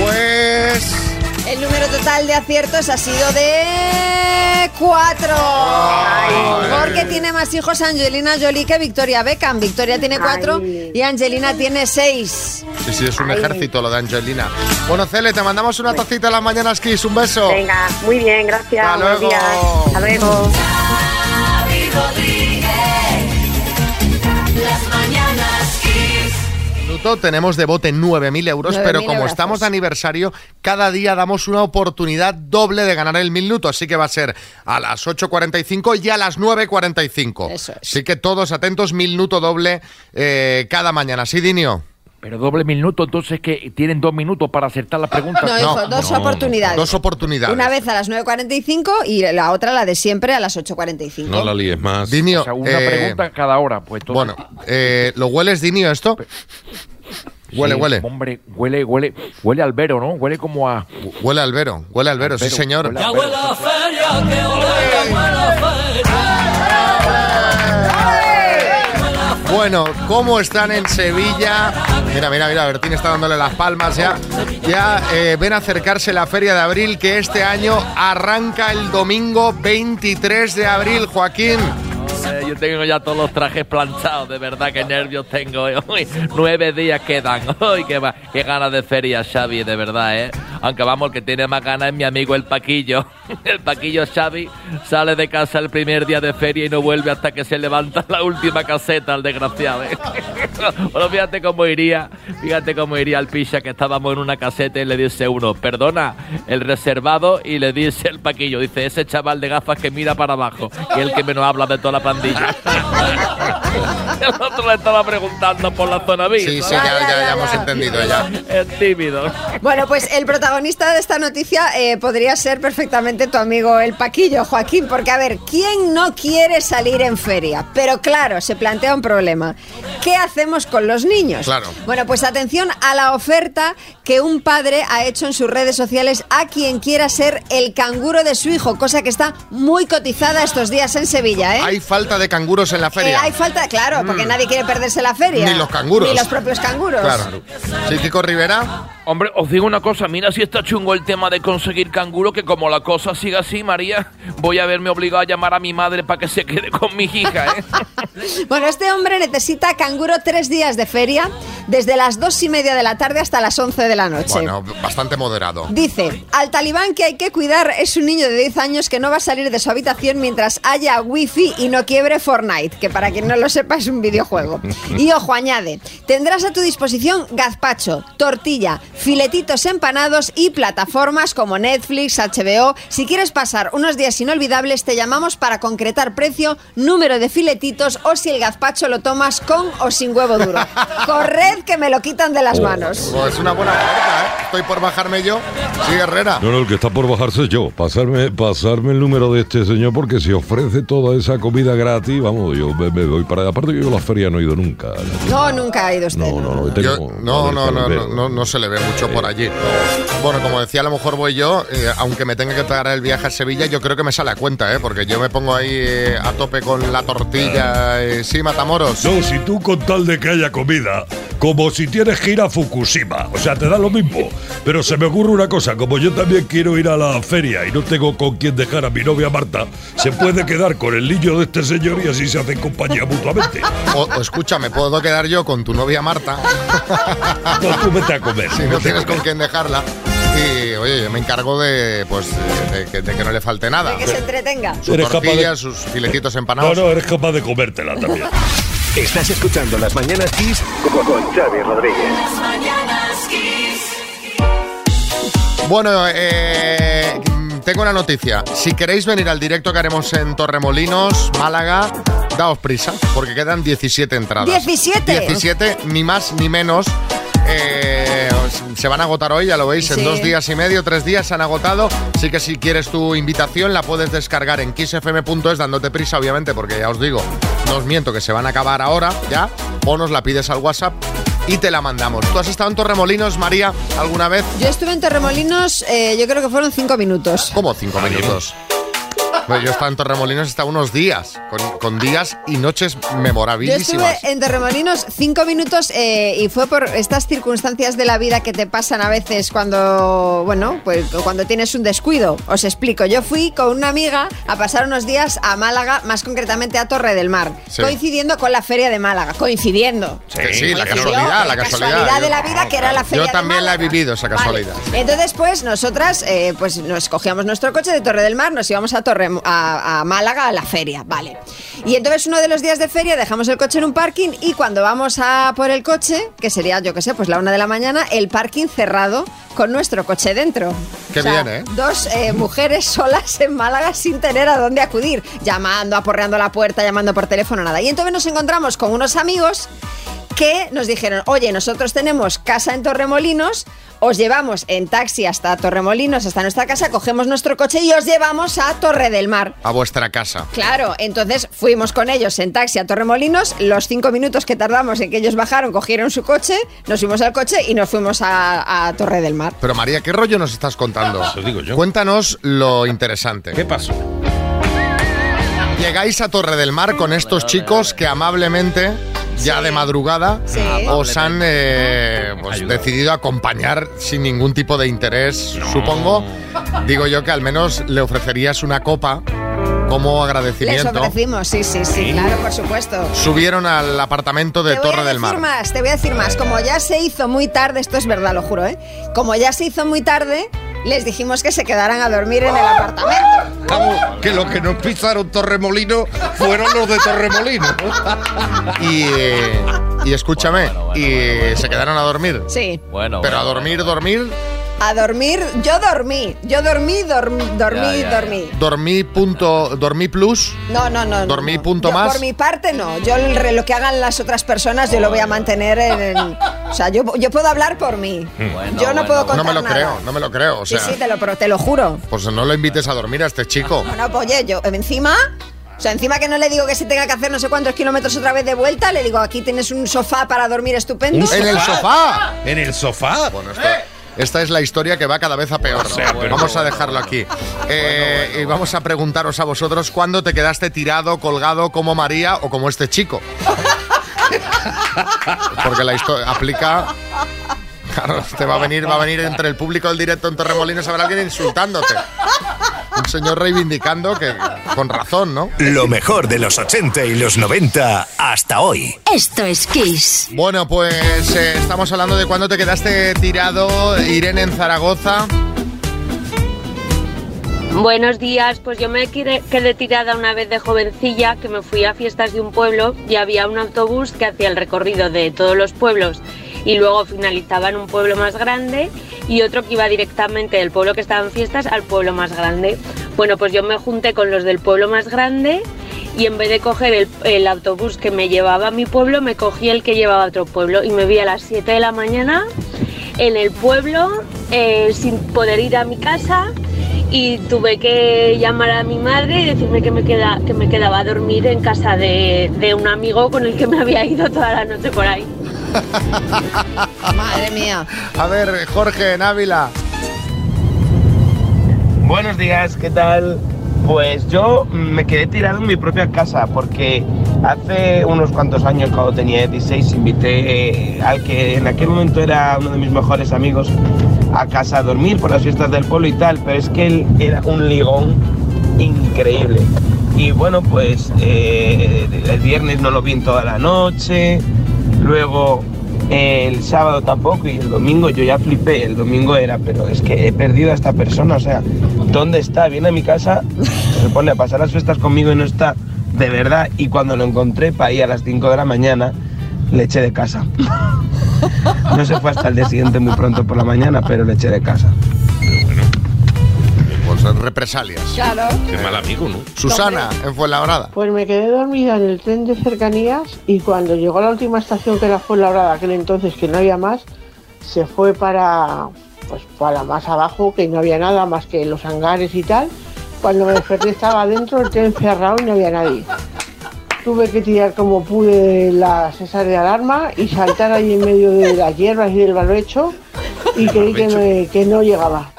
Speaker 3: Pues...
Speaker 5: El número total de aciertos ha sido de 4. Porque tiene más hijos Angelina Jolie que Victoria Beckham. Victoria tiene 4 y Angelina tiene 6.
Speaker 3: Sí, sí, es un
Speaker 4: Ay.
Speaker 3: ejército lo de Angelina. Bueno, Cele, te mandamos una tacita a las mañanas, Kiss. Un beso.
Speaker 4: Venga, muy bien, gracias.
Speaker 3: Hasta
Speaker 4: Buenos
Speaker 3: luego.
Speaker 4: días. Hasta luego.
Speaker 3: Minuto, tenemos de bote 9.000 euros,
Speaker 22: 9.000
Speaker 3: pero como estamos de aniversario, cada día damos una oportunidad doble de ganar el minuto. Así que va a ser a las 8.45 y a las 9.45.
Speaker 5: Eso es.
Speaker 3: Así que todos atentos, minuto doble eh, cada mañana. ¿Sí, Dinio?
Speaker 16: Pero doble minuto, entonces que tienen dos minutos para acertar la pregunta.
Speaker 5: No, hijo, dos oportunidades.
Speaker 3: Dos oportunidades.
Speaker 5: Una vez a las 9.45 y la otra, la de siempre, a las 8.45.
Speaker 6: No la líes más.
Speaker 3: Dinio,
Speaker 16: O sea, una
Speaker 3: eh,
Speaker 16: pregunta cada hora, pues
Speaker 3: Bueno, eh, ¿lo hueles, Dinio, esto? Huele,
Speaker 16: Sí,
Speaker 3: huele.
Speaker 16: Hombre, huele, huele, huele a albero, ¿no? Huele como a...
Speaker 3: Huele a albero, huele a albero, sí
Speaker 16: Albero,
Speaker 3: señor.
Speaker 16: huele a
Speaker 2: feria, que ole, la
Speaker 3: Bueno, ¿cómo están en Sevilla? Mira, mira, mira, Bertín está dándole las palmas ya. Ya eh, ven a acercarse la Feria de Abril que este año arranca el domingo 23 de abril, Joaquín.
Speaker 7: Eh, yo tengo ya todos los trajes planchados, de verdad, qué nervios tengo. eh. Uy, nueve días quedan. Uy, qué, qué ganas de feria, Xavi, de verdad, ¿eh? Aunque vamos, el que tiene más ganas es mi amigo el Paquillo. El Paquillo Xavi sale de casa el primer día de feria y no vuelve hasta que se levanta la última caseta, el desgraciado, ¿eh? Bueno, fíjate cómo iría, fíjate cómo iría el picha que estábamos en una caseta y le dice uno, perdona, el reservado, y le dice el Paquillo, dice, ese chaval de gafas que mira para abajo, que es el que menos habla de toda la El otro le estaba preguntando por la zona B.
Speaker 3: Sí, sí, ya, ya, ya hemos entendido ya.
Speaker 7: Es tímido.
Speaker 5: Bueno, pues el protagonista de esta noticia eh, podría ser perfectamente tu amigo el Paquillo, Joaquín, porque a ver, ¿quién no quiere salir en feria? Pero claro, se plantea un problema. ¿Qué hacemos con los niños?
Speaker 3: Claro.
Speaker 5: Bueno, pues atención a la oferta que un padre ha hecho en sus redes sociales a quien quiera ser el canguro de su hijo, cosa que está muy cotizada estos días en Sevilla, ¿eh?
Speaker 3: Hay falta de canguros en la
Speaker 5: Eh,
Speaker 3: feria.
Speaker 5: hay falta, claro, porque nadie quiere perderse la feria.
Speaker 3: Ni los canguros.
Speaker 5: Ni los propios canguros.
Speaker 3: Claro. Sí, Kiko Rivera.
Speaker 16: Hombre, os digo una cosa, mira si está chungo el tema de conseguir canguro, que como la cosa siga así, María, voy a verme obligado a llamar a mi madre para que se quede con mi hija, ¿eh?
Speaker 5: Bueno, este hombre necesita canguro tres días de feria, desde las dos y media de la tarde hasta las 11 de la noche.
Speaker 3: Bueno, bastante moderado.
Speaker 5: Dice, al talibán que hay que cuidar es un niño de 10 años que no va a salir de su habitación mientras haya wifi y no quiebre Fortnite, que para quien no lo sepa es un videojuego. Y ojo, añade, tendrás a tu disposición gazpacho, tortilla, filetitos empanados y plataformas como Netflix, HBO. Si quieres pasar unos días inolvidables, te llamamos para concretar precio, número de filetitos o si el gazpacho lo tomas con o sin huevo duro. Corred que me lo quitan de las manos.
Speaker 3: Pues es una buena oferta, ¿eh? Estoy por bajarme yo. Sí, Herrera.
Speaker 6: No, no, el que está por bajarse es yo. Pasarme, pasarme el número de este señor porque si ofrece toda esa comida gratis, vamos, yo me, me voy para allá. Aparte que yo a la feria no he ido nunca.
Speaker 5: No, nunca ha ido usted.
Speaker 6: No, no, no.
Speaker 3: Yo- no, no, no, no, no, no se le ve mucho por allí. Bueno, como decía, a lo mejor voy yo, eh, aunque me tenga que pagar el viaje a Sevilla, yo creo que me sale a cuenta, ¿eh? Porque yo me pongo ahí eh, a tope con la tortilla. eh, sí, Matamoros.
Speaker 6: No, si tú con tal de que haya comida, como si tienes que ir a Fukushima, o sea, te da lo mismo. Pero se me ocurre una cosa, como yo también quiero ir a la feria y no tengo con quién dejar a mi novia Marta, se puede quedar con el niño de este señor y así se hacen compañía mutuamente.
Speaker 3: O, o escucha, me puedo quedar yo con tu novia Marta.
Speaker 6: No, tú vete a comer.
Speaker 3: si no tienes
Speaker 6: comer.
Speaker 3: con quién dejarla. Y oye, yo me encargo de, pues, de, que- de que no le falte nada.
Speaker 5: Que se entretenga.
Speaker 3: Su
Speaker 6: Eres capaz
Speaker 3: tortilla,
Speaker 6: de-
Speaker 3: sus filetitos
Speaker 6: No,
Speaker 3: empanados.
Speaker 6: no, eres capaz de comértela también.
Speaker 1: Estás escuchando Las Mañanas Kiss con, con Xavi Rodríguez.
Speaker 2: Las mañanas Kiss.
Speaker 3: Bueno, eh, tengo una noticia. Si queréis venir al directo que haremos en Torremolinos, Málaga, daos prisa, porque quedan 17 entradas.
Speaker 5: 17.
Speaker 3: 17, ni más ni menos. Eh, se van a agotar hoy, ya lo veis,
Speaker 5: Sí.
Speaker 3: en dos días y medio, tres días se han agotado. Así que si quieres tu invitación, la puedes descargar en kissfm.es dándote prisa, obviamente, porque ya os digo, no os miento que se van a acabar ahora, ya. O nos la pides al WhatsApp y te la mandamos. ¿Tú has estado en Torremolinos, María, alguna vez?
Speaker 5: Yo estuve en Torremolinos, eh, yo creo que fueron cinco minutos.
Speaker 3: ¿Cómo cinco minutos? Bueno, yo estaba en Torremolinos hasta unos días, con, con días y noches
Speaker 5: Yo estuve
Speaker 3: memorabilísimas.
Speaker 5: en Torremolinos cinco minutos eh, y fue por estas circunstancias de la vida que te pasan a veces cuando, bueno, pues cuando tienes un descuido. Os explico. Yo fui con una amiga a pasar unos días a Málaga, más concretamente a Torre del Mar,
Speaker 3: Sí.
Speaker 5: coincidiendo con la Feria de Málaga. Coincidiendo.
Speaker 3: Sí, sí, la casualidad, la casualidad.
Speaker 5: de la vida que era la Feria
Speaker 3: Yo
Speaker 5: de
Speaker 3: también la he vivido, esa
Speaker 5: Vale.
Speaker 3: casualidad. sí.
Speaker 5: Entonces, pues nosotras, eh, pues nos cogíamos nuestro coche de Torre del Mar, nos íbamos a Torre a, Málaga a la feria, vale. Y entonces uno de los días de feria dejamos el coche en un parking y cuando vamos a por el coche, que sería, yo qué sé, pues la una de la mañana, el parking cerrado con nuestro coche dentro.
Speaker 3: Qué bien, ¿eh?
Speaker 5: Dos eh, mujeres solas en Málaga sin tener a dónde acudir, llamando, aporreando la puerta, llamando por teléfono, nada. Y entonces nos encontramos con unos amigos que nos dijeron, oye, nosotros tenemos casa en Torremolinos, os llevamos en taxi hasta Torremolinos, hasta nuestra casa, cogemos nuestro coche y os llevamos a Torre del Mar.
Speaker 3: A vuestra casa.
Speaker 5: Claro, entonces fuimos con ellos en taxi a Torremolinos, los cinco minutos que tardamos en que ellos bajaron, cogieron su coche, nos fuimos al coche y nos fuimos a, a Torre del Mar.
Speaker 3: Pero María, ¿qué rollo nos estás contando?
Speaker 6: Eso digo yo.
Speaker 3: Cuéntanos lo interesante.
Speaker 6: ¿Qué pasó?
Speaker 3: Llegáis a Torre del Mar con estos chicos que amablemente, ya de madrugada,
Speaker 5: Sí.
Speaker 3: os han eh, pues, decidido acompañar sin ningún tipo de interés, supongo. Digo yo que al menos le ofrecerías una copa como
Speaker 5: Les
Speaker 3: agradecimiento.
Speaker 5: ofrecimos, sí, sí, sí, claro, por supuesto.
Speaker 3: Subieron al apartamento de
Speaker 5: te voy
Speaker 3: Torre
Speaker 5: a
Speaker 3: del
Speaker 5: decir
Speaker 3: Mar.
Speaker 5: más, te voy a decir más. Como ya se hizo muy tarde, esto es verdad, lo juro, ¿eh? Como ya se hizo muy tarde, les dijimos que se quedaran a dormir en el apartamento.
Speaker 6: Vamos, que los que nos pisaron Torremolino fueron los de Torremolino. ¿no?
Speaker 3: Y, eh, y escúchame, y se quedaron a dormir.
Speaker 5: Sí.
Speaker 7: Bueno,
Speaker 3: Pero a
Speaker 7: bueno,
Speaker 3: dormir, dormir,
Speaker 5: A dormir, yo dormí, yo dormí, dormí, dormí,
Speaker 7: Ya, ya,
Speaker 5: dormí.
Speaker 3: dormí punto, dormí plus.
Speaker 5: No, no, no. no,
Speaker 3: ¿Dormí
Speaker 5: no.
Speaker 3: punto
Speaker 5: Yo,
Speaker 3: más?
Speaker 5: Por mi parte, no. Yo lo que hagan las otras personas, yo lo voy a mantener en. en- o sea, yo, yo puedo hablar por mí. yo no puedo contar
Speaker 3: No me lo
Speaker 5: nada.
Speaker 3: creo, no me lo creo. O
Speaker 5: Sí,
Speaker 3: sea,
Speaker 5: sí, te lo, pero te lo juro.
Speaker 3: pues no lo invites a dormir a este chico.
Speaker 5: Bueno, pues oye, yo encima. O sea, encima que no le digo que se tenga que hacer no sé cuántos kilómetros otra vez de vuelta, le digo, aquí tienes un sofá para dormir estupendo.
Speaker 3: ¿En el sofá?
Speaker 6: ¿En el sofá?
Speaker 3: Bueno, esta, esta es la historia que va cada vez a peor. vamos a dejarlo aquí. Eh, y vamos a preguntaros a vosotros cuándo te quedaste tirado, colgado como María o como este chico. Porque la historia aplica. Claro, te va a venir, va a venir entre el público del directo en Torremolinos habrá alguien insultándote. Un señor reivindicando que con razón, ¿no?
Speaker 1: Lo mejor de los 80 y los 90 hasta hoy.
Speaker 23: Esto es Kiss.
Speaker 3: Bueno, pues eh, estamos hablando de cuándo te quedaste tirado, Irene en Zaragoza.
Speaker 24: Buenos días, pues yo me quedé, quedé tirada una vez de jovencilla que me fui a fiestas de un pueblo y había un autobús que hacía el recorrido de todos los pueblos y luego finalizaba en un pueblo más grande y otro que iba directamente del pueblo que estaba en fiestas al pueblo más grande. Bueno, pues yo me junté con los del pueblo más grande y en vez de coger el, autobús que me llevaba a mi pueblo, me cogí el que llevaba a otro pueblo y me vi a las 7 de la mañana en el pueblo eh, sin poder ir a mi casa y tuve que llamar a mi madre y decirme que me, que me quedaba a dormir en casa de, de un amigo con el que me había ido toda la noche por ahí.
Speaker 5: Madre mía.
Speaker 3: A ver, Jorge, en Ávila.
Speaker 25: Buenos días, ¿qué tal? Pues yo me quedé tirado en mi propia casa porque hace unos cuantos años, cuando tenía 16, invité eh, al que en aquel momento era uno de mis mejores amigos a casa a dormir por las fiestas del pueblo y tal, pero es que él era un ligón increíble. Y bueno, pues eh, el viernes no lo vi en toda la noche, luego eh, el sábado tampoco y el domingo yo ya flipé, el domingo era, pero es que he perdido a esta persona, o sea, ¿dónde está? Viene a mi casa, se pone a pasar las fiestas conmigo y no está, de verdad, y cuando lo encontré para ir a las 5 de la mañana, le eché de casa. No se fue hasta el día siguiente muy pronto por la mañana, pero le eché de casa.
Speaker 3: Represalias.
Speaker 5: Claro.
Speaker 6: Qué mal amigo, ¿no?
Speaker 3: Susana, en Fuenlabrada.
Speaker 26: Pues me quedé dormida en el tren de cercanías y cuando llegó a la última estación que era Fuenlabrada, aquel entonces que no había más, se fue para pues para más abajo que no había nada más que los hangares y tal. Cuando me desperté estaba dentro el tren cerrado y no había nadie. Tuve que tirar como pude las esas de alarma y saltar ahí en medio de las hierbas y del barbecho y creí que, me- que no llegaba.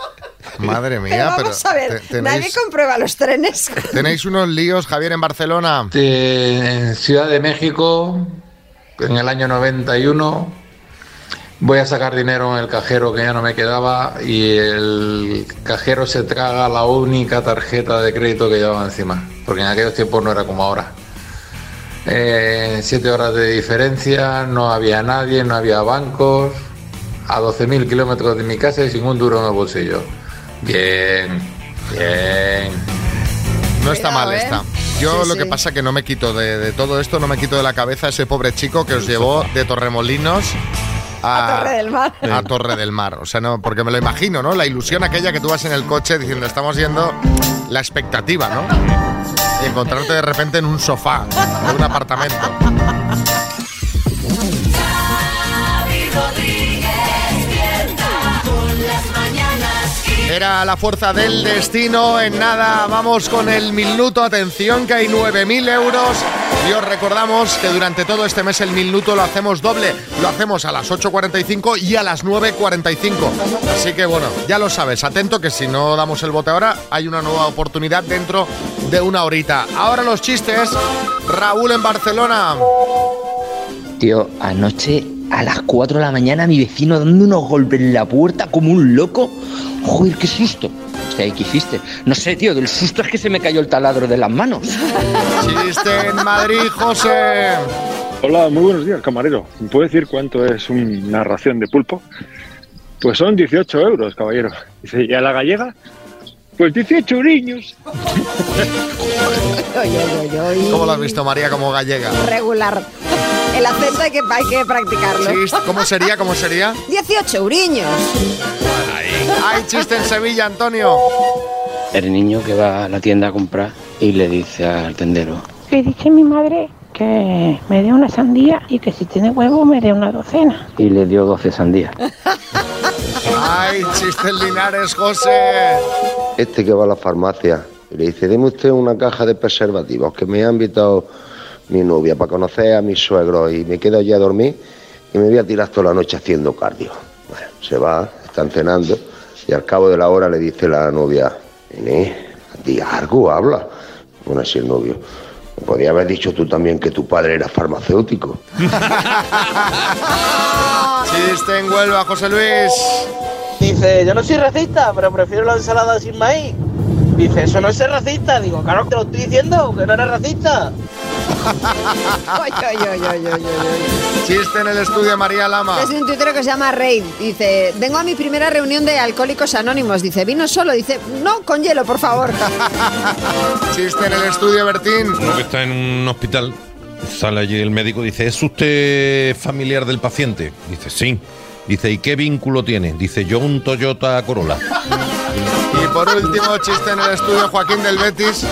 Speaker 3: Madre mía, pero
Speaker 5: vamos a ver,
Speaker 3: te-
Speaker 5: nadie comprueba los trenes.
Speaker 3: tenéis unos líos, Javier, en Barcelona.
Speaker 27: de Ciudad de México, en el año 91, voy a sacar dinero en el cajero que ya no me quedaba y el cajero se traga la única tarjeta de crédito que llevaba encima, porque en aquellos tiempos no era como ahora. Eh, siete horas de diferencia, no había nadie, no había bancos, a 12.000 kilómetros de mi casa y sin un duro en el bolsillo. Bien, bien.
Speaker 3: No está
Speaker 27: Cuidado,
Speaker 3: mal
Speaker 27: ¿eh?
Speaker 3: esta. Yo
Speaker 27: Sí,
Speaker 3: lo que
Speaker 27: sí.
Speaker 3: pasa que no me quito de, de todo esto, no me quito de la cabeza ese pobre chico que os llevó de Torremolinos a,
Speaker 5: A Torre del Mar.
Speaker 3: a Torre del Mar. O sea, no, porque me lo imagino, ¿no? La ilusión aquella que tú vas en el coche diciendo, estamos yendo la expectativa, ¿no? Y encontrarte de repente en un sofá de un apartamento. Era la fuerza del destino. En nada, vamos con el minuto. Atención, que hay 9.000 euros. Y os recordamos que durante todo este mes el minuto lo hacemos doble. Lo hacemos a las 8.45 y a las 9.45. Así que bueno, ya lo sabes. Atento que si no damos el bote ahora, hay una nueva oportunidad dentro de una horita. Ahora los chistes. Raúl en Barcelona.
Speaker 23: Tío, anoche a las 4 de la mañana mi vecino dando unos golpes en la puerta como un loco. Joder, qué susto. O sea, ¿y ¿qué hiciste? No sé, tío, del susto es que se me cayó el taladro de las manos.
Speaker 3: Chiste en Madrid, José.
Speaker 28: Hola, muy buenos días, camarero. ¿Me puede decir cuánto es una ración de pulpo? Pues son 18 euros, caballero. Dice, ¿y a la gallega? Pues 18 niños.
Speaker 3: ¿Cómo lo has visto, María, como gallega?
Speaker 5: Regular. El acento hay que, hay que practicarlo.
Speaker 3: Sí, ¿Cómo sería? ¿Cómo sería?
Speaker 5: 18 euriños.
Speaker 3: Hay chiste en Sevilla, Antonio.
Speaker 29: El niño que va a la tienda a comprar y le dice al tendero,
Speaker 30: Que dice mi madre que me dé una sandía y que si tiene huevo me dé una docena.
Speaker 29: y le dio 12 sandías.
Speaker 3: Ay, chiste en Linares, José.
Speaker 31: Este que va a la farmacia y le dice, deme usted una caja de preservativos que me ha invitado mi novia para conocer a mi suegro y me quedo allí a dormir y me voy a tirar toda la noche haciendo cardio. Bueno, se va, están cenando y al cabo de la hora le dice la novia, Inés, di algo, habla. Bueno, así el novio. "Me Podría haber dicho tú también que tu padre era farmacéutico.
Speaker 3: Chiste en Huelva, José Luis.
Speaker 32: Dice, yo no soy racista, pero prefiero la ensalada sin maíz. Dice, eso no es ser racista. Digo, claro, te lo estoy diciendo, que no eres racista.
Speaker 5: Ay, ay, ay, ay, ay, ay, ay.
Speaker 3: Chiste en el estudio, María Lama.
Speaker 5: Es un tuitero que se llama Rey. Dice, vengo a mi primera reunión de Alcohólicos Anónimos. Dice, ¿vino solo? Dice, no, con hielo, por favor.
Speaker 3: Chiste en el estudio, Bertín.
Speaker 6: Uno que está en un hospital, sale allí el médico, dice, ¿es usted familiar del paciente? Dice, sí. Dice, ¿y qué vínculo tiene? Dice, yo un Toyota Corolla.
Speaker 3: Y por último, chiste en el estudio, Joaquín del Betis.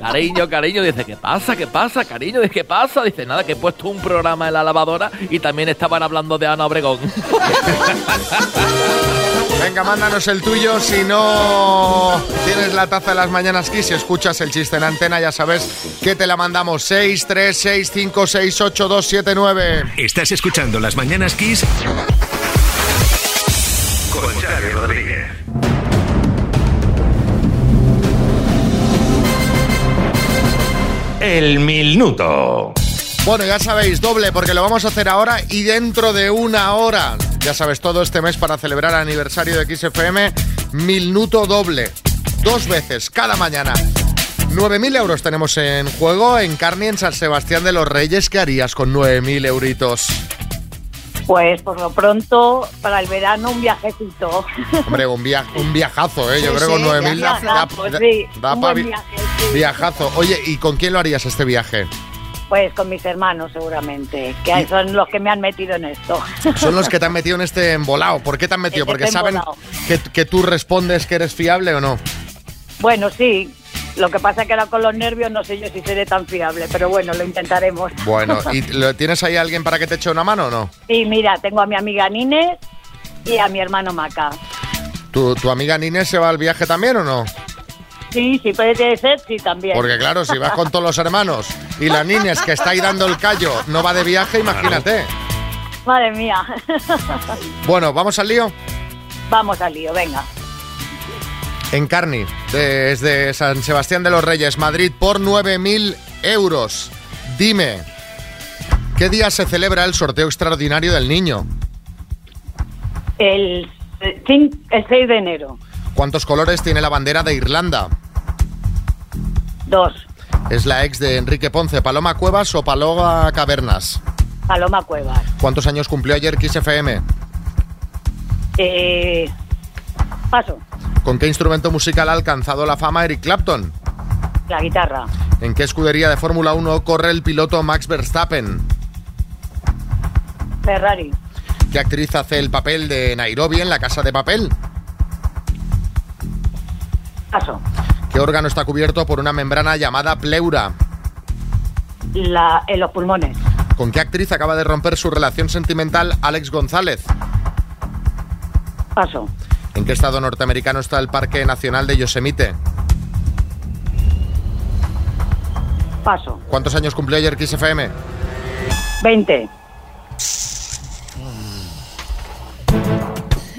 Speaker 7: Cariño, cariño, dice, ¿qué pasa? ¿Qué pasa, cariño? Dice, ¿qué pasa? Dice, nada, que he puesto un programa en la lavadora y también estaban hablando de Ana Obregón.
Speaker 3: Venga, mándanos el tuyo. Si no tienes la taza de las mañanas Kiss y escuchas el chiste en antena, ya sabes que te la mandamos 6, 3, 6, 5, 6, 8, 2, 7, 9.
Speaker 1: Estás escuchando Las Mañanas Kiss
Speaker 6: El minuto.
Speaker 3: Bueno, ya sabéis, doble, porque lo vamos a hacer ahora y dentro de una hora. Ya sabes, todo este mes para celebrar el aniversario de XFM, minuto doble. Dos veces, cada mañana. 9.000 euros tenemos en juego en Carni, en San Sebastián de los Reyes. ¿Qué harías con 9.000 euritos?
Speaker 33: Pues por lo pronto, para el verano, un viajecito.
Speaker 3: Hombre, un, via- un viajazo, ¿eh? Yo
Speaker 33: Sí,
Speaker 3: creo que
Speaker 33: sí,
Speaker 3: con 9.000 da, da- da
Speaker 33: sí.
Speaker 3: viajazo. Oye, ¿y con quién lo harías este viaje?
Speaker 33: Pues con mis hermanos, seguramente, que son los que me han metido en esto.
Speaker 3: Son los que te han metido en este embolado. ¿Por qué te han metido?
Speaker 33: En
Speaker 3: ¿Porque
Speaker 33: este
Speaker 3: saben que, que tú respondes que eres fiable o no?
Speaker 33: Bueno, sí. Lo que pasa es que ahora con los nervios no sé yo si seré tan fiable, pero bueno, lo intentaremos.
Speaker 3: Bueno, ¿y lo- tienes ahí a alguien para que te eche una mano o no?
Speaker 33: Y mira, tengo a mi amiga Nines y a mi hermano Maca.
Speaker 3: ¿Tu, tu amiga Nines se va al viaje también o no?
Speaker 33: Sí, sí puede ser, sí también.
Speaker 3: Porque claro, si vas con todos los hermanos y la Nines que está ahí dando el callo no va de viaje, imagínate.
Speaker 33: Madre mía.
Speaker 3: Bueno, ¿vamos al lío?
Speaker 33: Vamos al lío, venga.
Speaker 3: En Carni, desde San Sebastián de los Reyes, Madrid, por 9.000 euros. Dime, ¿qué día se celebra el sorteo extraordinario del niño?
Speaker 33: El, eh, cin- el 6 de enero.
Speaker 3: ¿Cuántos colores tiene la bandera de Irlanda?
Speaker 33: Dos.
Speaker 3: Es la ex de Enrique Ponce, Paloma Cuevas o Paloma Cavernas.
Speaker 33: Paloma Cuevas.
Speaker 3: ¿Cuántos años cumplió ayer Kiss FM?
Speaker 33: Eh, paso.
Speaker 3: ¿Con qué instrumento musical ha alcanzado la fama Eric Clapton?
Speaker 33: La guitarra.
Speaker 3: ¿En qué escudería de Fórmula 1 corre el piloto Max Verstappen?
Speaker 33: Ferrari.
Speaker 3: ¿Qué actriz hace el papel de Nairobi en La Casa de Papel?
Speaker 33: Paso.
Speaker 3: ¿Qué órgano está cubierto por una membrana llamada pleura?
Speaker 33: La, en los pulmones.
Speaker 3: ¿Con qué actriz acaba de romper su relación sentimental Alex González?
Speaker 33: Paso.
Speaker 3: ¿En qué estado norteamericano está el Parque Nacional de Yosemite?
Speaker 33: Paso.
Speaker 3: ¿Cuántos años cumplió ayer Kiss FM?
Speaker 33: 20.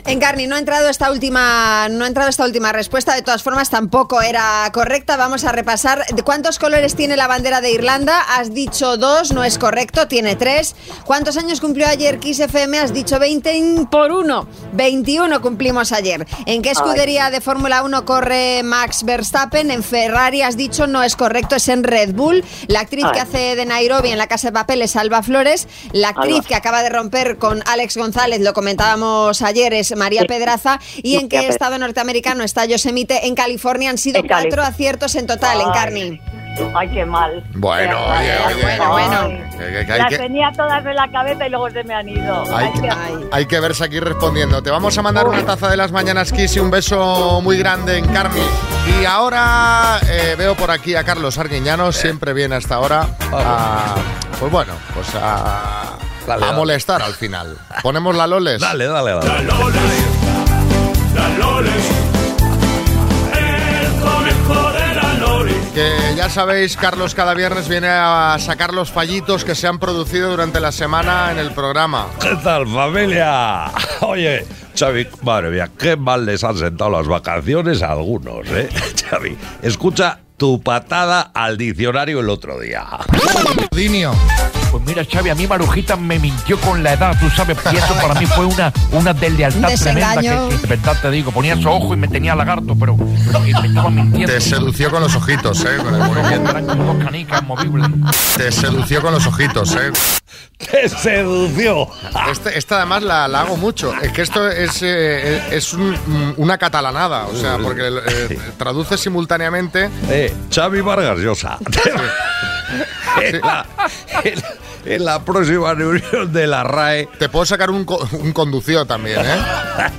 Speaker 5: Encarni, no ha entrado esta última, no ha entrado esta última respuesta. De todas formas, tampoco era correcta. Vamos a repasar. ¿De ¿Cuántos colores tiene la bandera de Irlanda? Has dicho dos, no es correcto, tiene tres. ¿Cuántos años cumplió ayer Kiss FM? Has dicho 20 por uno. 21 cumplimos ayer. ¿En qué escudería de Fórmula 1 corre Max Verstappen? En Ferrari has dicho no es correcto, es en Red Bull. La actriz que hace de Nairobi en la Casa de Papel es Alba Flores. La actriz que acaba de romper con Alex González, lo comentábamos ayer, es María
Speaker 33: Sí.
Speaker 5: Pedraza. ¿Y en qué estado norteamericano está Yosemite? En California han sido
Speaker 33: En Cali-
Speaker 5: cuatro aciertos en total, en. Carni.
Speaker 33: Ay, qué mal.
Speaker 3: Bueno, oye, oye.
Speaker 33: bueno, bueno.
Speaker 3: Que- que- que hay
Speaker 33: Las
Speaker 3: que-
Speaker 33: tenía todas en la cabeza y luego se me han ido.
Speaker 3: Hay
Speaker 33: Ay,
Speaker 3: que,
Speaker 33: qué-
Speaker 3: hay que verse aquí respondiendo. Te vamos a mandar una taza de las mañanas Kiss y un beso muy grande en carne. Y ahora eh, veo por aquí a Carlos Arguiñano, siempre viene hasta ahora. a- pues bueno, pues a,
Speaker 6: Dale,
Speaker 3: a
Speaker 6: dale.
Speaker 3: molestar al final. Ponemos la Loles.
Speaker 6: Dale, dale, dale.
Speaker 2: La Loles, el conejo de la Loles.
Speaker 3: Que ya sabéis, Carlos cada viernes viene a sacar los fallitos que se han producido durante la semana en el programa.
Speaker 6: ¿Qué tal, familia? Oye, Xavi, madre mía, qué mal les han sentado las vacaciones a algunos, ¿eh? Xavi, escucha tu patada al diccionario el otro día.
Speaker 3: Dinio.
Speaker 16: Pues mira, Xavi, a mí Marujita me mintió con la edad, tú sabes, y eso para mí fue una, una deslealtad
Speaker 5: Un
Speaker 16: tremenda. Que, de verdad te digo, ponía su ojo y me tenía lagarto, pero, pero me estaba mintiendo.
Speaker 3: Te sedució con los ojitos, ¿eh? Con el movimiento.
Speaker 16: Eran como dos canicas movibles.
Speaker 3: Te sedució con los ojitos, ¿eh?
Speaker 6: ¡Te sedució!
Speaker 3: Este, esta además la, la hago mucho. Es que esto es, eh, es un- una catalanada, o sea, porque eh, traduce simultáneamente.
Speaker 6: Eh, Xavi Vargas Llosa. En, la, en- en la próxima reunión de la RAE.
Speaker 3: Te puedo sacar un, un conducido también,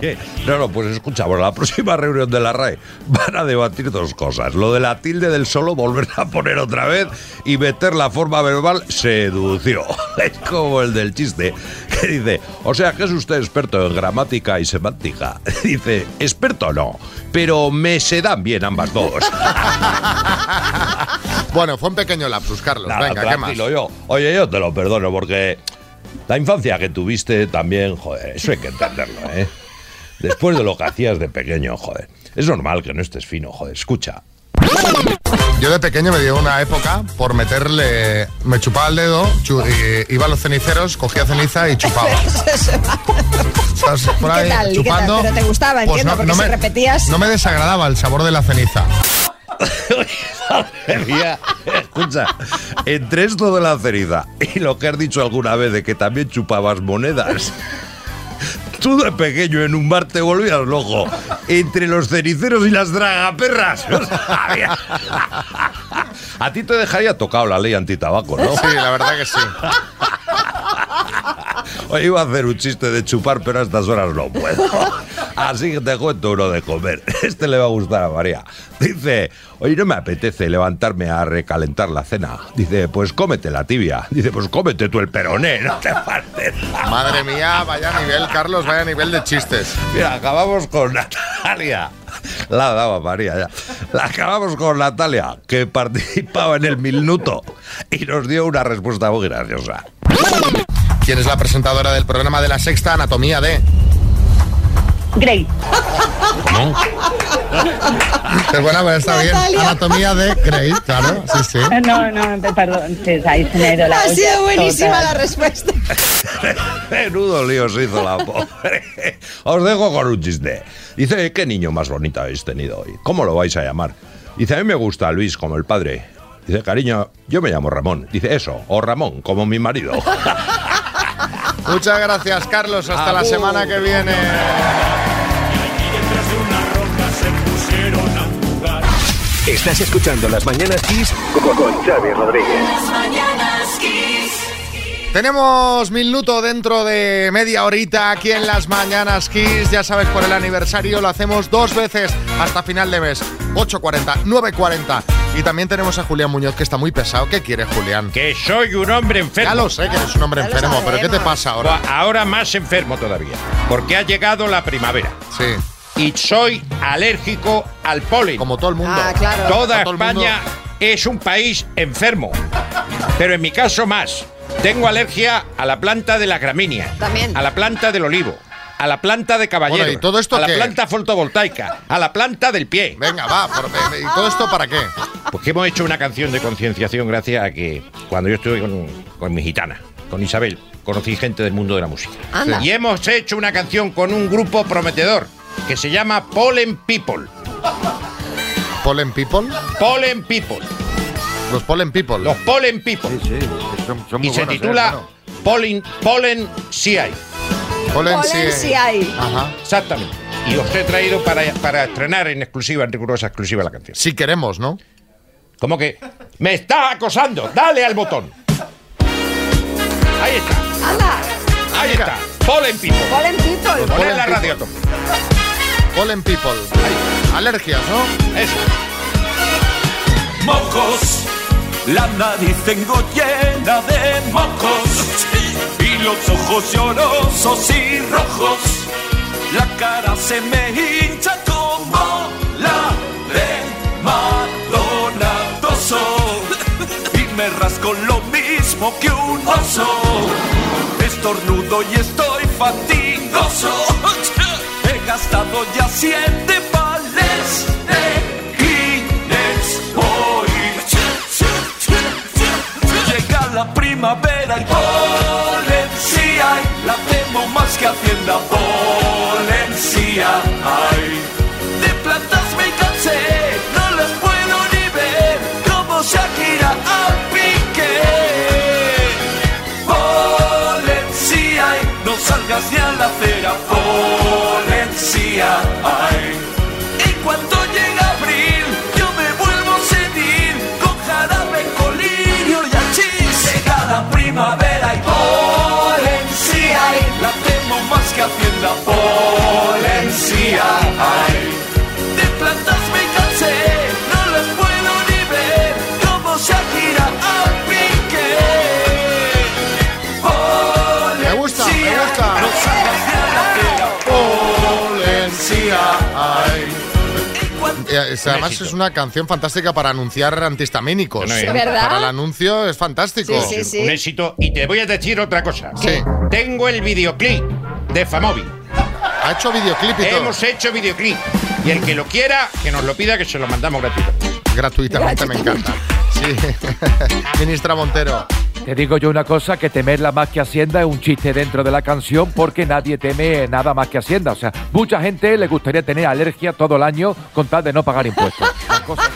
Speaker 3: ¿eh?
Speaker 6: No, no, pues escuchamos, la próxima reunión de la RAE van a debatir dos cosas. Lo de la tilde del solo, volver a poner otra vez y meter la forma verbal sedució. Es como el del chiste que dice, o sea que es usted experto en gramática y semántica. Dice, experto no, pero me se dan bien ambas dos.
Speaker 3: Bueno, fue un pequeño lapsus, Carlos.
Speaker 6: Nada,
Speaker 3: Venga, ¿qué más?
Speaker 6: tranquilo, yo. Oye, yo te lo perdono porque la infancia que tuviste también, joder, eso hay que entenderlo, ¿eh? Después de lo que hacías de pequeño, joder. Es normal que no estés fino, joder. Escucha.
Speaker 3: Yo de pequeño me dio una época por meterle. Me chupaba el dedo, chu- y iba a los ceniceros, cogía ceniza y chupaba. Estás por
Speaker 5: ¿Qué
Speaker 3: ahí
Speaker 5: tal? ¿Qué tal?
Speaker 3: chupando.
Speaker 5: Pero te gustaba,
Speaker 3: pues
Speaker 5: entiendo, porque si repetías-
Speaker 3: No me desagradaba el sabor de la ceniza.
Speaker 6: Escucha, entre esto de la ceniza y lo que has dicho alguna vez de que también chupabas monedas. Tú de pequeño en un bar te volvías loco. Entre los ceniceros y las dragaperras. A ti te dejaría tocado la ley antitabaco, ¿no?
Speaker 3: Sí, la verdad que sí.
Speaker 6: Hoy iba a hacer un chiste de chupar, pero a estas horas no puedo. Así que te cuento uno de comer. Este le va a gustar a María. Dice, oye, no me apetece levantarme a recalentar la cena. Dice, pues cómete la tibia. Dice, pues cómete tú el peroné, no te partes.
Speaker 3: Madre mía, vaya nivel, Carlos, vaya nivel de chistes.
Speaker 6: Mira, acabamos con Natalia. La daba María ya. La acabamos con Natalia, que participaba en el minuto y nos dio una respuesta muy graciosa.
Speaker 3: ¿Quién es la presentadora del programa de la sexta Anatomía de?
Speaker 33: Grey.
Speaker 6: ¿Cómo?
Speaker 3: Es buena, pero está bien. Anatomía de Grey, claro, sí, sí.
Speaker 33: No, no, perdón, sí, ahí se me ha ido la
Speaker 5: Ha sido buenísima
Speaker 33: total.
Speaker 5: la respuesta.
Speaker 6: Menudo lío se hizo la pobre. Os dejo con un chiste. Dice, ¿qué niño más bonito habéis tenido hoy? ¿Cómo lo vais a llamar? Dice, a mí me gusta Luis como el padre. Dice, cariño, yo me llamo Ramón. Dice, eso, o Ramón, como mi marido.
Speaker 3: Muchas gracias, Carlos. Hasta la semana que viene.
Speaker 2: Detrás de una roca se pusieron a jugar.
Speaker 1: Estás escuchando Las Mañanas Kiss con, con Xavi Rodríguez.
Speaker 2: Las mañanas Kiss.
Speaker 3: Tenemos minuto dentro de media horita aquí en las Mañanas Kiss. Ya sabes, por el aniversario lo hacemos dos veces hasta final de mes. 8.40, 9.40. Y también tenemos a Julián Muñoz, que está muy pesado. ¿Qué quiere, Julián?
Speaker 34: Que soy un hombre enfermo.
Speaker 3: Ya lo sé que eres un hombre enfermo, pero ¿qué te pasa ahora?
Speaker 34: Ahora más enfermo todavía. Porque ha llegado la primavera.
Speaker 3: Sí.
Speaker 6: y soy alérgico al polen.
Speaker 3: Como todo el mundo.
Speaker 5: Ah, claro.
Speaker 6: Toda
Speaker 3: todo.
Speaker 6: España es un país enfermo. Pero en mi caso más. Tengo alergia a la planta de la gramínea.
Speaker 5: También.
Speaker 6: A la planta del olivo. A la planta de caballero.
Speaker 3: Bueno, ¿y todo esto
Speaker 6: a la
Speaker 3: qué?
Speaker 6: planta fotovoltaica. A la planta del pie.
Speaker 3: Venga, va. por- ¿Y todo esto para qué?
Speaker 6: Pues que hemos hecho una canción de concienciación gracias a que cuando yo estuve con, con mi gitana, con Isabel, conocí gente del mundo de la música.
Speaker 5: Anda.
Speaker 6: Y hemos hecho una canción con un grupo prometedor que se llama Pollen People.
Speaker 3: ¿Pollen People?
Speaker 6: Pollen People.
Speaker 3: Los Pollen People.
Speaker 6: Los Pollen People.
Speaker 3: Son, son muy
Speaker 6: y se
Speaker 3: buenos, ¿eh?
Speaker 6: titula
Speaker 3: Bueno.
Speaker 6: Pollen, Pollen CI.
Speaker 5: Polen
Speaker 3: sí
Speaker 5: hay.
Speaker 3: Ajá.
Speaker 6: Exactamente. Y os he traído para, para estrenar en exclusiva, en rigurosa exclusiva la canción.
Speaker 3: Si queremos, ¿no?
Speaker 6: ¿Cómo que? ¡Me está acosando! ¡Dale al botón! Ahí está.
Speaker 5: ¡Anda!
Speaker 6: Ahí está. Pollen People.
Speaker 5: Polen people.
Speaker 6: Poner la radio.
Speaker 3: Pollen People. Alergias, ¿no?
Speaker 6: Eso.
Speaker 2: Mocos, la nariz tengo llena de mocos y los ojos llorosos y rojos. La cara se me hincha como la de Madonna y me rasco lo mismo que un oso. Estornudo y estoy fatigoso. He gastado ya siete vales de Kleenex hoy. Llega la primavera y Valencia más que Hacienda Valencia. Ay, de plantas me cansé, no las puedo ni ver como Shakira a Piqué. Valencia, no salgas ni a la acera, Valencia. Ay, y cuando llega abril, yo me vuelvo senil con jarabe, colirio y achís. Llega la primavera Hacienda, Valencia. Ay, de plantas me cansé, no las puedo ni ver como Shakira a Piqué.
Speaker 3: Me gusta, me gusta.
Speaker 2: No la. Ay.
Speaker 3: Además es una canción fantástica para anunciar antihistamínicos.
Speaker 6: ¿eh?
Speaker 5: ¿Verdad?
Speaker 3: Para el anuncio es fantástico.
Speaker 5: Sí, sí, sí.
Speaker 6: Un éxito. Y te voy a decir otra cosa.
Speaker 3: Sí.
Speaker 6: Tengo el videoclip de Famóvil.
Speaker 3: Ha hecho videoclip y todo.
Speaker 6: Hemos hecho videoclip. Y el que lo quiera, que nos lo pida, que se lo mandamos gratuito.
Speaker 3: Gratuitamente, me encanta. Sí. Ministra Montero.
Speaker 16: Te digo yo una cosa, que temerla más que Hacienda es un chiste dentro de la canción porque nadie teme nada más que Hacienda. O sea, mucha gente le gustaría tener alergia todo el año con tal de no pagar impuestos. Las cosas-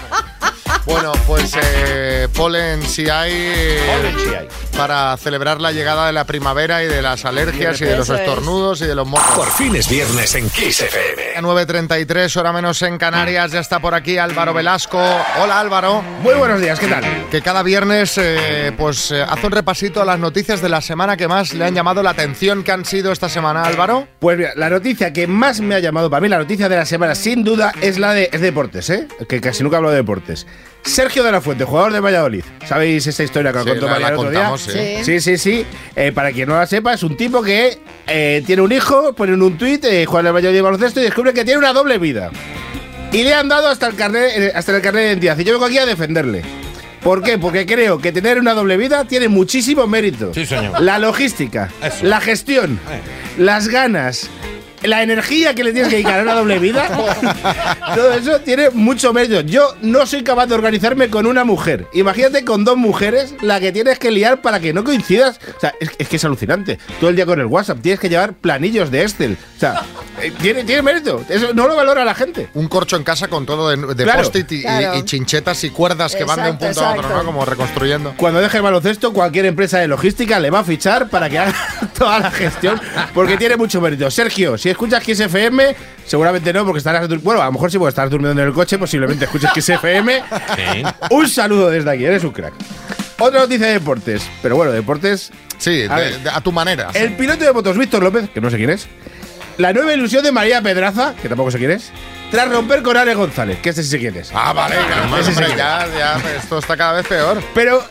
Speaker 3: Bueno, pues eh, Polen si hay eh,
Speaker 6: Polen sí hay.
Speaker 3: para celebrar la llegada de la primavera y de las alergias y de los estornudos y de los mocos.
Speaker 1: Por fin es viernes en Kiss FM.
Speaker 3: A 9.33, hora menos en Canarias, ya está por aquí Álvaro Velasco. Hola Álvaro.
Speaker 35: Muy buenos días, ¿qué tal?
Speaker 3: Que cada viernes eh, pues eh, hace un repasito a las noticias de la semana que más le han llamado la atención que han sido esta semana, Álvaro.
Speaker 35: Pues mira, la noticia que más me ha llamado para mí, la noticia de la semana, sin duda, es la de es deportes, ¿eh? Que casi nunca hablo de deportes. Sergio de la Fuente, jugador de Valladolid. ¿Sabéis esa historia que os
Speaker 3: Sí,
Speaker 35: contó María el otro día?
Speaker 3: sí.
Speaker 35: Sí, sí, sí. Eh, para quien no la sepa, es un tipo que eh, tiene un hijo, pone en un tuit, eh, juega en el Valladolid de baloncesto y descubre que tiene una doble vida. Y le han dado hasta el carnet, eh, hasta el carnet de identidad. Y yo vengo aquí a defenderle. ¿Por qué? Porque creo que tener una doble vida tiene muchísimo mérito.
Speaker 6: Sí, señor.
Speaker 35: La logística,
Speaker 6: Eso.
Speaker 35: la gestión,
Speaker 6: Eh.
Speaker 35: las ganas, la energía que le tienes que dedicar a una doble vida, todo eso tiene mucho mérito. Yo no soy capaz de organizarme con una mujer. Imagínate con dos mujeres la que tienes que liar para que no coincidas. O sea, es, es que es alucinante. Todo el día con el WhatsApp tienes que llevar planillos de Excel. O sea, eh, tiene, tiene mérito. Eso no lo valora la gente.
Speaker 3: Un corcho en casa con todo de, de
Speaker 35: Claro.
Speaker 3: post-it y,
Speaker 5: Claro.
Speaker 3: y chinchetas y cuerdas que van de un
Speaker 5: Exacto,
Speaker 3: punto a otro. ¿no? Como reconstruyendo.
Speaker 35: Cuando deje el baloncesto, cualquier empresa de logística le va a fichar para que haga toda la gestión, porque tiene mucho mérito. Sergio, si escuchas Kiss FM, seguramente no, porque estarás. Bueno, a lo mejor sí, porque estarás durmiendo en el coche, posiblemente escuches Kiss FM.
Speaker 6: Sí.
Speaker 35: Un saludo desde aquí, eres un crack. Otra noticia de deportes, pero bueno, deportes.
Speaker 3: Sí,
Speaker 35: A
Speaker 3: de- a tu manera.
Speaker 35: El piloto de motos Víctor López, que no sé quién es. La nueva ilusión de María Pedraza, que tampoco sé quién es. Tras romper con Ale González, que este sí sé quién es.
Speaker 3: Ah, vale,
Speaker 35: Ese
Speaker 3: hombre,
Speaker 35: que-
Speaker 3: ya, ya, esto está cada vez peor.
Speaker 35: Pero,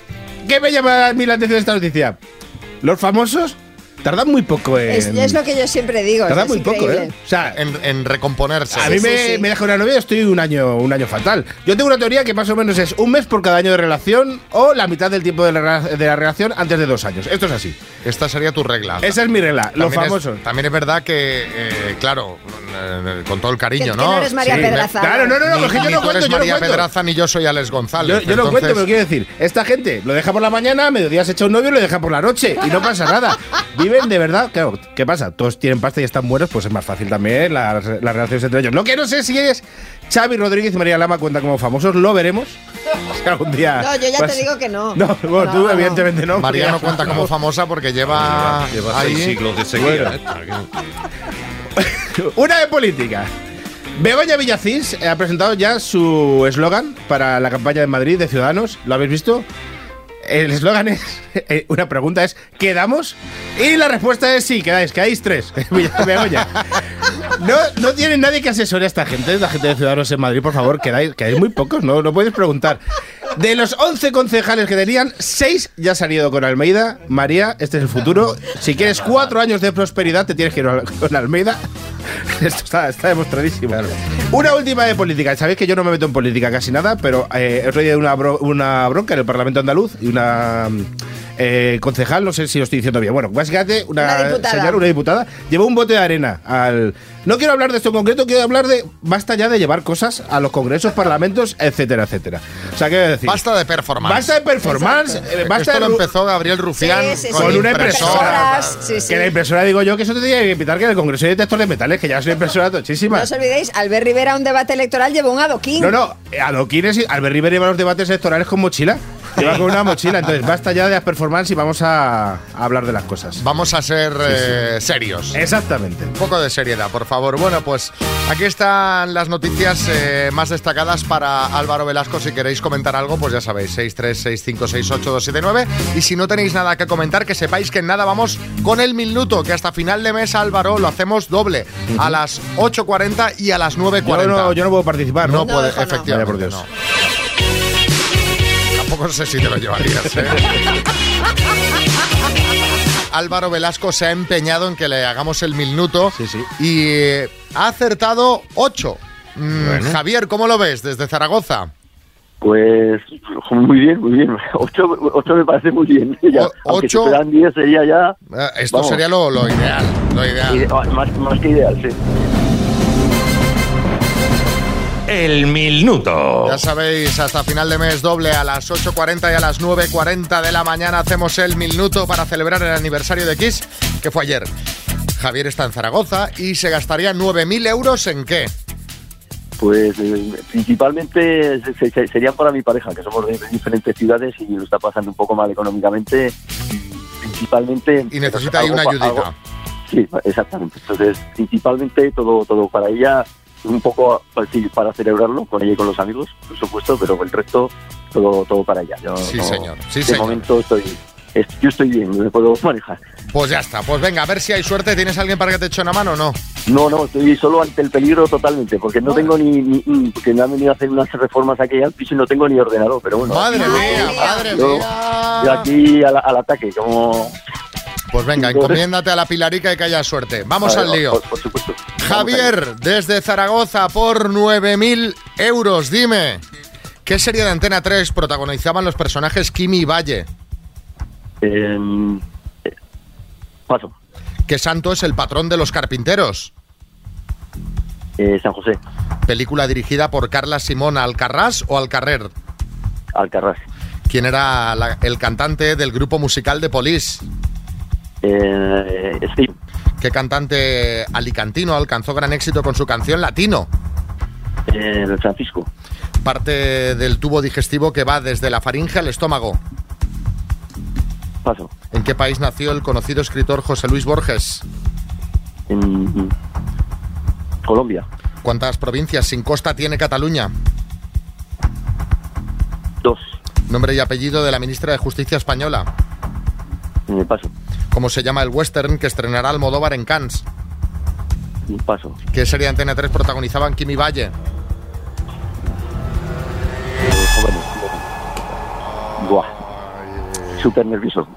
Speaker 35: ¿qué me llama a mí la atención de esta noticia? Los famosos tardan muy poco en...
Speaker 5: Es, es lo que yo siempre digo.
Speaker 35: Tarda
Speaker 5: es
Speaker 35: muy poco. ¿eh? O sea,
Speaker 3: en, en recomponerse.
Speaker 35: A mí me, me deja una novia, estoy un año, un año fatal. Yo tengo una teoría que más o menos es un mes por cada año de relación o la mitad del tiempo de la, de la relación antes de dos años. Esto es así.
Speaker 3: Esta sería tu regla.
Speaker 35: Esa es mi regla, lo
Speaker 3: También es-
Speaker 35: famoso.
Speaker 3: también es verdad que, eh, claro, eh, con todo el cariño,
Speaker 5: Que- que
Speaker 3: ¿no?
Speaker 5: no eres María Pedraza.
Speaker 35: Claro, no, no, no,
Speaker 3: Ni,
Speaker 35: porque yo
Speaker 3: ni
Speaker 35: no
Speaker 3: tú
Speaker 35: cuento,
Speaker 3: eres
Speaker 35: yo no
Speaker 3: María
Speaker 35: cuento.
Speaker 3: Pedraza ni yo soy Alex González.
Speaker 35: Yo, yo lo cuento,
Speaker 3: Entonces-
Speaker 35: pero quiero decir, esta gente lo deja por la mañana, a mediodía se echa un novio y lo deja por la noche y no pasa nada. Viven de verdad, claro, ¿qué pasa? Todos tienen pasta y están buenos, pues es más fácil también las, las relaciones entre ellos. Lo que no sé si es Xavi Rodríguez y María Lama cuentan como famosos, lo veremos. Si algún día.
Speaker 5: No, yo ya
Speaker 35: vas-
Speaker 5: te digo que no.
Speaker 35: No, bueno, tú
Speaker 5: No, no.
Speaker 35: evidentemente no.
Speaker 3: María no cuenta como famosa porque lleva,
Speaker 6: Lleva
Speaker 3: ahí
Speaker 6: seis siglos de seguida.
Speaker 35: Bueno.
Speaker 6: ¿eh?
Speaker 35: Una de política. Begoña Villacís ha presentado ya su eslogan para la campaña de Madrid de Ciudadanos. ¿Lo habéis visto? El eslogan es, eh, una pregunta es, ¿quedamos? Y la respuesta es sí, quedáis, quedáis tres. No, no tiene nadie que asesore a esta gente, la gente de Ciudadanos en Madrid, por favor, quedáis, quedáis muy pocos, no, no puedes preguntar. De los 11 concejales que tenían, 6 ya se han ido con Almeida. María, este es el futuro. Si quieres cuatro años de prosperidad, te tienes que ir con Almeida. Esto está, está demostradísimo. Una última de política. Sabéis que yo no me meto en política casi nada, pero eh, he traído una, bro- una bronca en el Parlamento andaluz y una eh, concejal, no sé si lo estoy diciendo bien. Bueno, básicamente una,
Speaker 5: Una diputada.
Speaker 35: señora, una diputada, llevó un bote de arena al. No quiero hablar de esto en concreto, quiero hablar de. Basta ya de llevar cosas a los congresos, parlamentos, etcétera, etcétera. O sea, quiero decir.
Speaker 3: Basta de performance.
Speaker 35: Basta de performance. eh, basta
Speaker 3: Esto
Speaker 35: de
Speaker 3: lo empezó Gabriel Rufián
Speaker 5: Sí, sí,
Speaker 3: con
Speaker 5: sí.
Speaker 35: una
Speaker 3: impresora.
Speaker 5: Impresoras, sí, sí.
Speaker 35: Que la impresora digo yo que eso te tenía que invitar que en el Congreso de Detectores de Metales, que ya es una impresora tochísima.
Speaker 5: No os olvidéis, Albert Rivera a un debate electoral llevó un adoquín.
Speaker 35: No, no, adoquines y Albert Rivera lleva los debates electorales con mochila. Lleva con una mochila, entonces basta ya de las performance y vamos a, a hablar de las cosas.
Speaker 3: Vamos a ser eh, serios.
Speaker 35: Exactamente.
Speaker 3: Un poco de seriedad, por favor. Bueno, pues aquí están las noticias eh, más destacadas para Álvaro Velasco. Si queréis comentar algo, pues ya sabéis, 636568279. Y si no tenéis nada que comentar, que sepáis que en nada vamos con el minuto, que hasta final de mes, Álvaro, lo hacemos doble. A las 8.40 y a las 9.40.
Speaker 35: Yo no, yo no puedo participar, ¿no?
Speaker 3: No puede,
Speaker 5: no.
Speaker 3: efectivamente.
Speaker 35: Vaya por Dios.
Speaker 3: No. Tampoco sé si te lo llevarías, ¿eh? Álvaro Velasco se ha empeñado en que le hagamos el minuto
Speaker 35: Sí, sí.
Speaker 3: y eh, ha acertado 8.
Speaker 35: Bueno.
Speaker 3: Javier, ¿cómo lo ves desde Zaragoza?
Speaker 36: Pues muy bien, muy bien. Ocho, ocho me parece muy bien. Ya,
Speaker 3: O-
Speaker 36: aunque
Speaker 3: ocho-
Speaker 36: si fueran diez sería ya
Speaker 3: Eh, Esto
Speaker 36: Vamos.
Speaker 3: sería lo, lo ideal, lo ideal.
Speaker 36: ide- ah, más, más que ideal, sí.
Speaker 6: El minuto.
Speaker 3: Ya sabéis, hasta final de mes doble a las 8.40 y a las 9.40 de la mañana hacemos el minuto para celebrar el aniversario de Kiss, que fue ayer. Javier está en Zaragoza y se gastaría 9.000 euros en qué?
Speaker 36: Pues eh, principalmente se- se- serían para mi pareja, que somos de diferentes ciudades y lo está pasando un poco mal económicamente. Y principalmente.
Speaker 3: Y necesita ahí una ayudita.
Speaker 36: algo- Sí, exactamente. Entonces, principalmente todo todo para ella, un poco para celebrarlo con ella y con los amigos, por supuesto, pero el resto todo todo para ella. Yo
Speaker 3: Sí,
Speaker 36: no-
Speaker 3: señor. Sí,
Speaker 36: de
Speaker 3: señor.
Speaker 36: momento estoy, es- yo estoy bien, me puedo manejar.
Speaker 3: Pues ya está, pues venga, a ver si hay suerte. ¿Tienes alguien para que te eche una mano o no?
Speaker 36: No, no, estoy solo ante el peligro totalmente, porque no tengo ni, ni- porque me han venido a hacer unas reformas aquí al piso y no tengo ni ordenador, pero bueno.
Speaker 3: Madre
Speaker 36: aquí-
Speaker 3: mía, madre
Speaker 36: yo-
Speaker 3: mía.
Speaker 36: yo aquí al, al ataque, como...
Speaker 3: Pues venga, encomiéndate a la Pilarica y que haya suerte. Vamos al lío.
Speaker 36: Por, por supuesto.
Speaker 3: Javier, desde Zaragoza, por 9.000 euros, dime, ¿qué serie de Antena 3 protagonizaban los personajes Kimi y Valle?
Speaker 36: Em, eh, paso.
Speaker 3: ¿Qué santo es el patrón de los carpinteros?
Speaker 36: Eh, San José,
Speaker 3: Película dirigida por Carla Simón Alcarrás o Alcarrer.
Speaker 36: Alcarrás.
Speaker 3: ¿Quién era la- el cantante del grupo musical de Police?
Speaker 36: Eh, Steve,
Speaker 3: ¿Qué cantante alicantino alcanzó gran éxito con su canción Latino?
Speaker 36: eh, Francisco,
Speaker 3: Parte del tubo digestivo que va desde la faringe al estómago.
Speaker 36: paso.
Speaker 3: ¿En qué país nació el conocido escritor José Luis Borges?
Speaker 36: En Colombia,
Speaker 3: ¿Cuántas provincias sin costa tiene Cataluña?
Speaker 36: dos.
Speaker 3: Nombre y apellido de la ministra de Justicia española.
Speaker 36: Eh, paso,
Speaker 3: ¿Cómo se llama el western que estrenará Almodóvar en Cannes?
Speaker 36: paso.
Speaker 3: ¿Qué serie de Antena 3 protagonizaban Kimi Valle?
Speaker 36: Eh, jóvenes. Buah. Súper nervioso.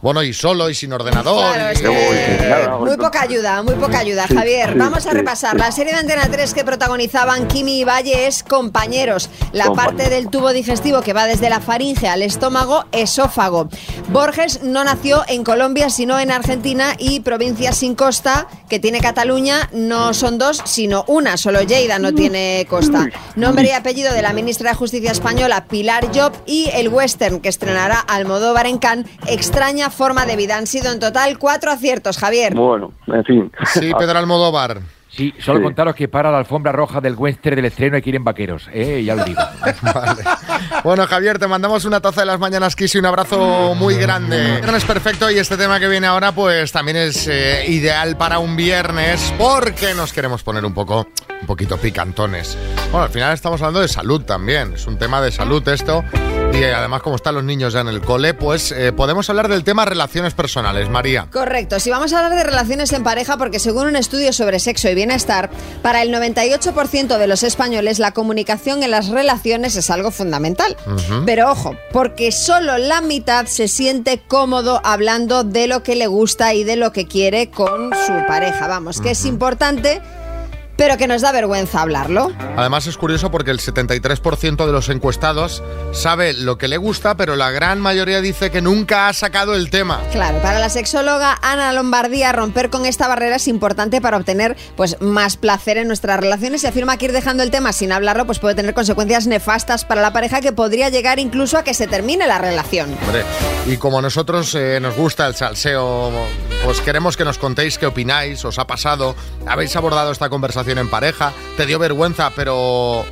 Speaker 36: Bueno,
Speaker 3: y solo y sin ordenador.
Speaker 5: Claro,
Speaker 3: y-
Speaker 5: es que muy poca ayuda, muy poca ayuda, Javier. Vamos a repasar. La serie de Antena 3 que protagonizaban Kimi y Valle es Compañeros. La parte del tubo digestivo que va desde la faringe al estómago, esófago. Borges no nació en Colombia, sino en Argentina y provincia sin costa, que tiene Cataluña, no son dos, sino una. Solo Lleida no tiene costa. Nombre y apellido de la ministra de Justicia española, Pilar Job, y el western que estrenará Almodóvar en Cannes, Extraña forma de vida. Han sido en total cuatro aciertos, Javier.
Speaker 36: Bueno, en fin.
Speaker 3: Sí, Pedro Almodóvar.
Speaker 16: Sí, solo
Speaker 36: Sí.
Speaker 16: contaros que para la alfombra roja del western del estreno hay que ir en vaqueros, eh, ya lo digo.
Speaker 3: Bueno, Javier, te mandamos una taza de las mañanas Kiss y un abrazo muy grande. Viernes perfecto y este tema que viene ahora pues también es eh, ideal para un viernes porque nos queremos poner un poco, un poquito picantones. Bueno, al final estamos hablando de salud también, es un tema de salud esto. Y además como están los niños ya en el cole, pues eh, podemos hablar del tema relaciones personales, María.
Speaker 5: Correcto, si vamos a hablar de relaciones en pareja, porque según un estudio sobre sexo y bienestar, para el 98% de los españoles la comunicación en las relaciones es algo fundamental. Pero ojo, porque solo la mitad se siente cómodo hablando de lo que le gusta y de lo que quiere con su pareja. Vamos, que es importante, pero que nos da vergüenza hablarlo.
Speaker 3: Además es curioso porque el 73% de los encuestados sabe lo que le gusta, pero la gran mayoría dice que nunca ha sacado el tema.
Speaker 5: Claro, para la sexóloga Ana Lombardía, romper con esta barrera es importante para obtener pues, más placer en nuestras relaciones y afirma que ir dejando el tema sin hablarlo pues, puede tener consecuencias nefastas para la pareja que podría llegar incluso a que se termine la relación.
Speaker 3: Hombre, y como a nosotros eh, nos gusta el salseo, pues queremos que nos contéis qué opináis, os ha pasado, habéis abordado esta conversación en pareja, te dio vergüenza, pero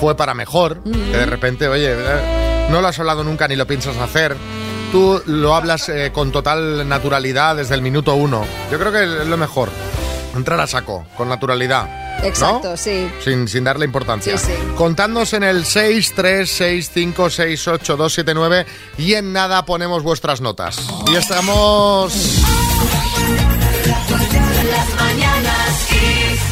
Speaker 3: fue para mejor, que de repente, oye, eh, no lo has hablado nunca ni lo piensas hacer. Tú lo hablas eh, con total naturalidad desde el minuto uno. Yo creo que es lo mejor. Entrar a saco, con naturalidad. ¿no?
Speaker 5: Exacto, sí.
Speaker 3: Sin, sin darle importancia.
Speaker 5: Sí, sí.
Speaker 3: Contadnos en el 636568279 y en nada ponemos vuestras notas. Y estamos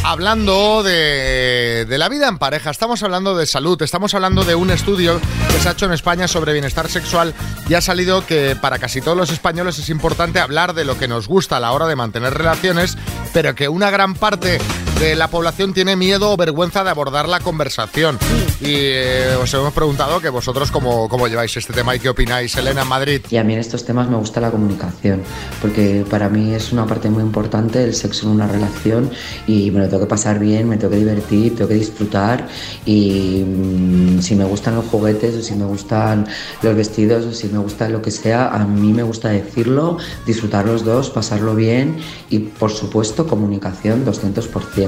Speaker 3: hablando de, de la vida en pareja, estamos hablando de salud, estamos hablando de un estudio que se ha hecho en España sobre bienestar sexual y ha salido que para casi todos los españoles es importante hablar de lo que nos gusta a la hora de mantener relaciones, pero que una gran parte de la población tiene miedo o vergüenza de abordar la conversación. Y eh, os hemos preguntado que vosotros cómo, cómo lleváis este tema y qué opináis, Elena en Madrid.
Speaker 37: Y a mí en estos temas me gusta la comunicación, porque para mí es una parte muy importante el sexo en una relación y me lo tengo que pasar bien, me tengo que divertir, tengo que disfrutar y mm, si me gustan los juguetes o si me gustan los vestidos o si me gusta lo que sea, a mí me gusta decirlo, disfrutar los dos, pasarlo bien y por supuesto comunicación 200%.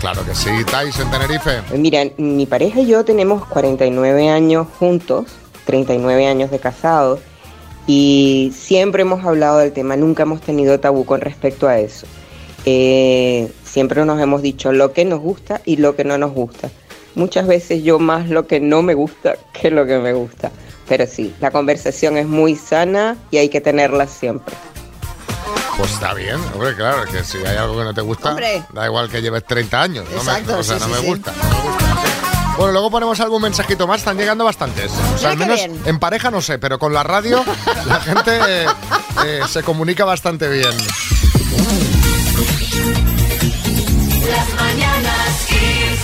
Speaker 3: Claro que sí, Tais en Tenerife.
Speaker 38: Pues Mira, mi pareja y yo tenemos 49 años juntos, 39 años de casados, y siempre hemos hablado del tema, nunca hemos tenido tabú con respecto a eso. Eh, siempre nos hemos dicho lo que nos gusta y lo que no nos gusta. Muchas veces yo más lo que no me gusta que lo que me gusta. Pero sí, la conversación es muy sana y hay que tenerla siempre.
Speaker 3: Pues está bien, hombre, claro, que si hay algo que no te gusta,
Speaker 38: Hombre.
Speaker 3: da igual que lleves 30 años. no me- o sea,
Speaker 38: sí,
Speaker 3: no
Speaker 38: sí,
Speaker 3: me
Speaker 38: sí.
Speaker 3: gusta. no me gusta, sí. Bueno, luego ponemos algún mensajito más, están llegando bastantes. O sea, al menos en pareja no sé, pero con la radio la gente eh, eh, se comunica bastante bien.
Speaker 2: Las mañanas Kiss.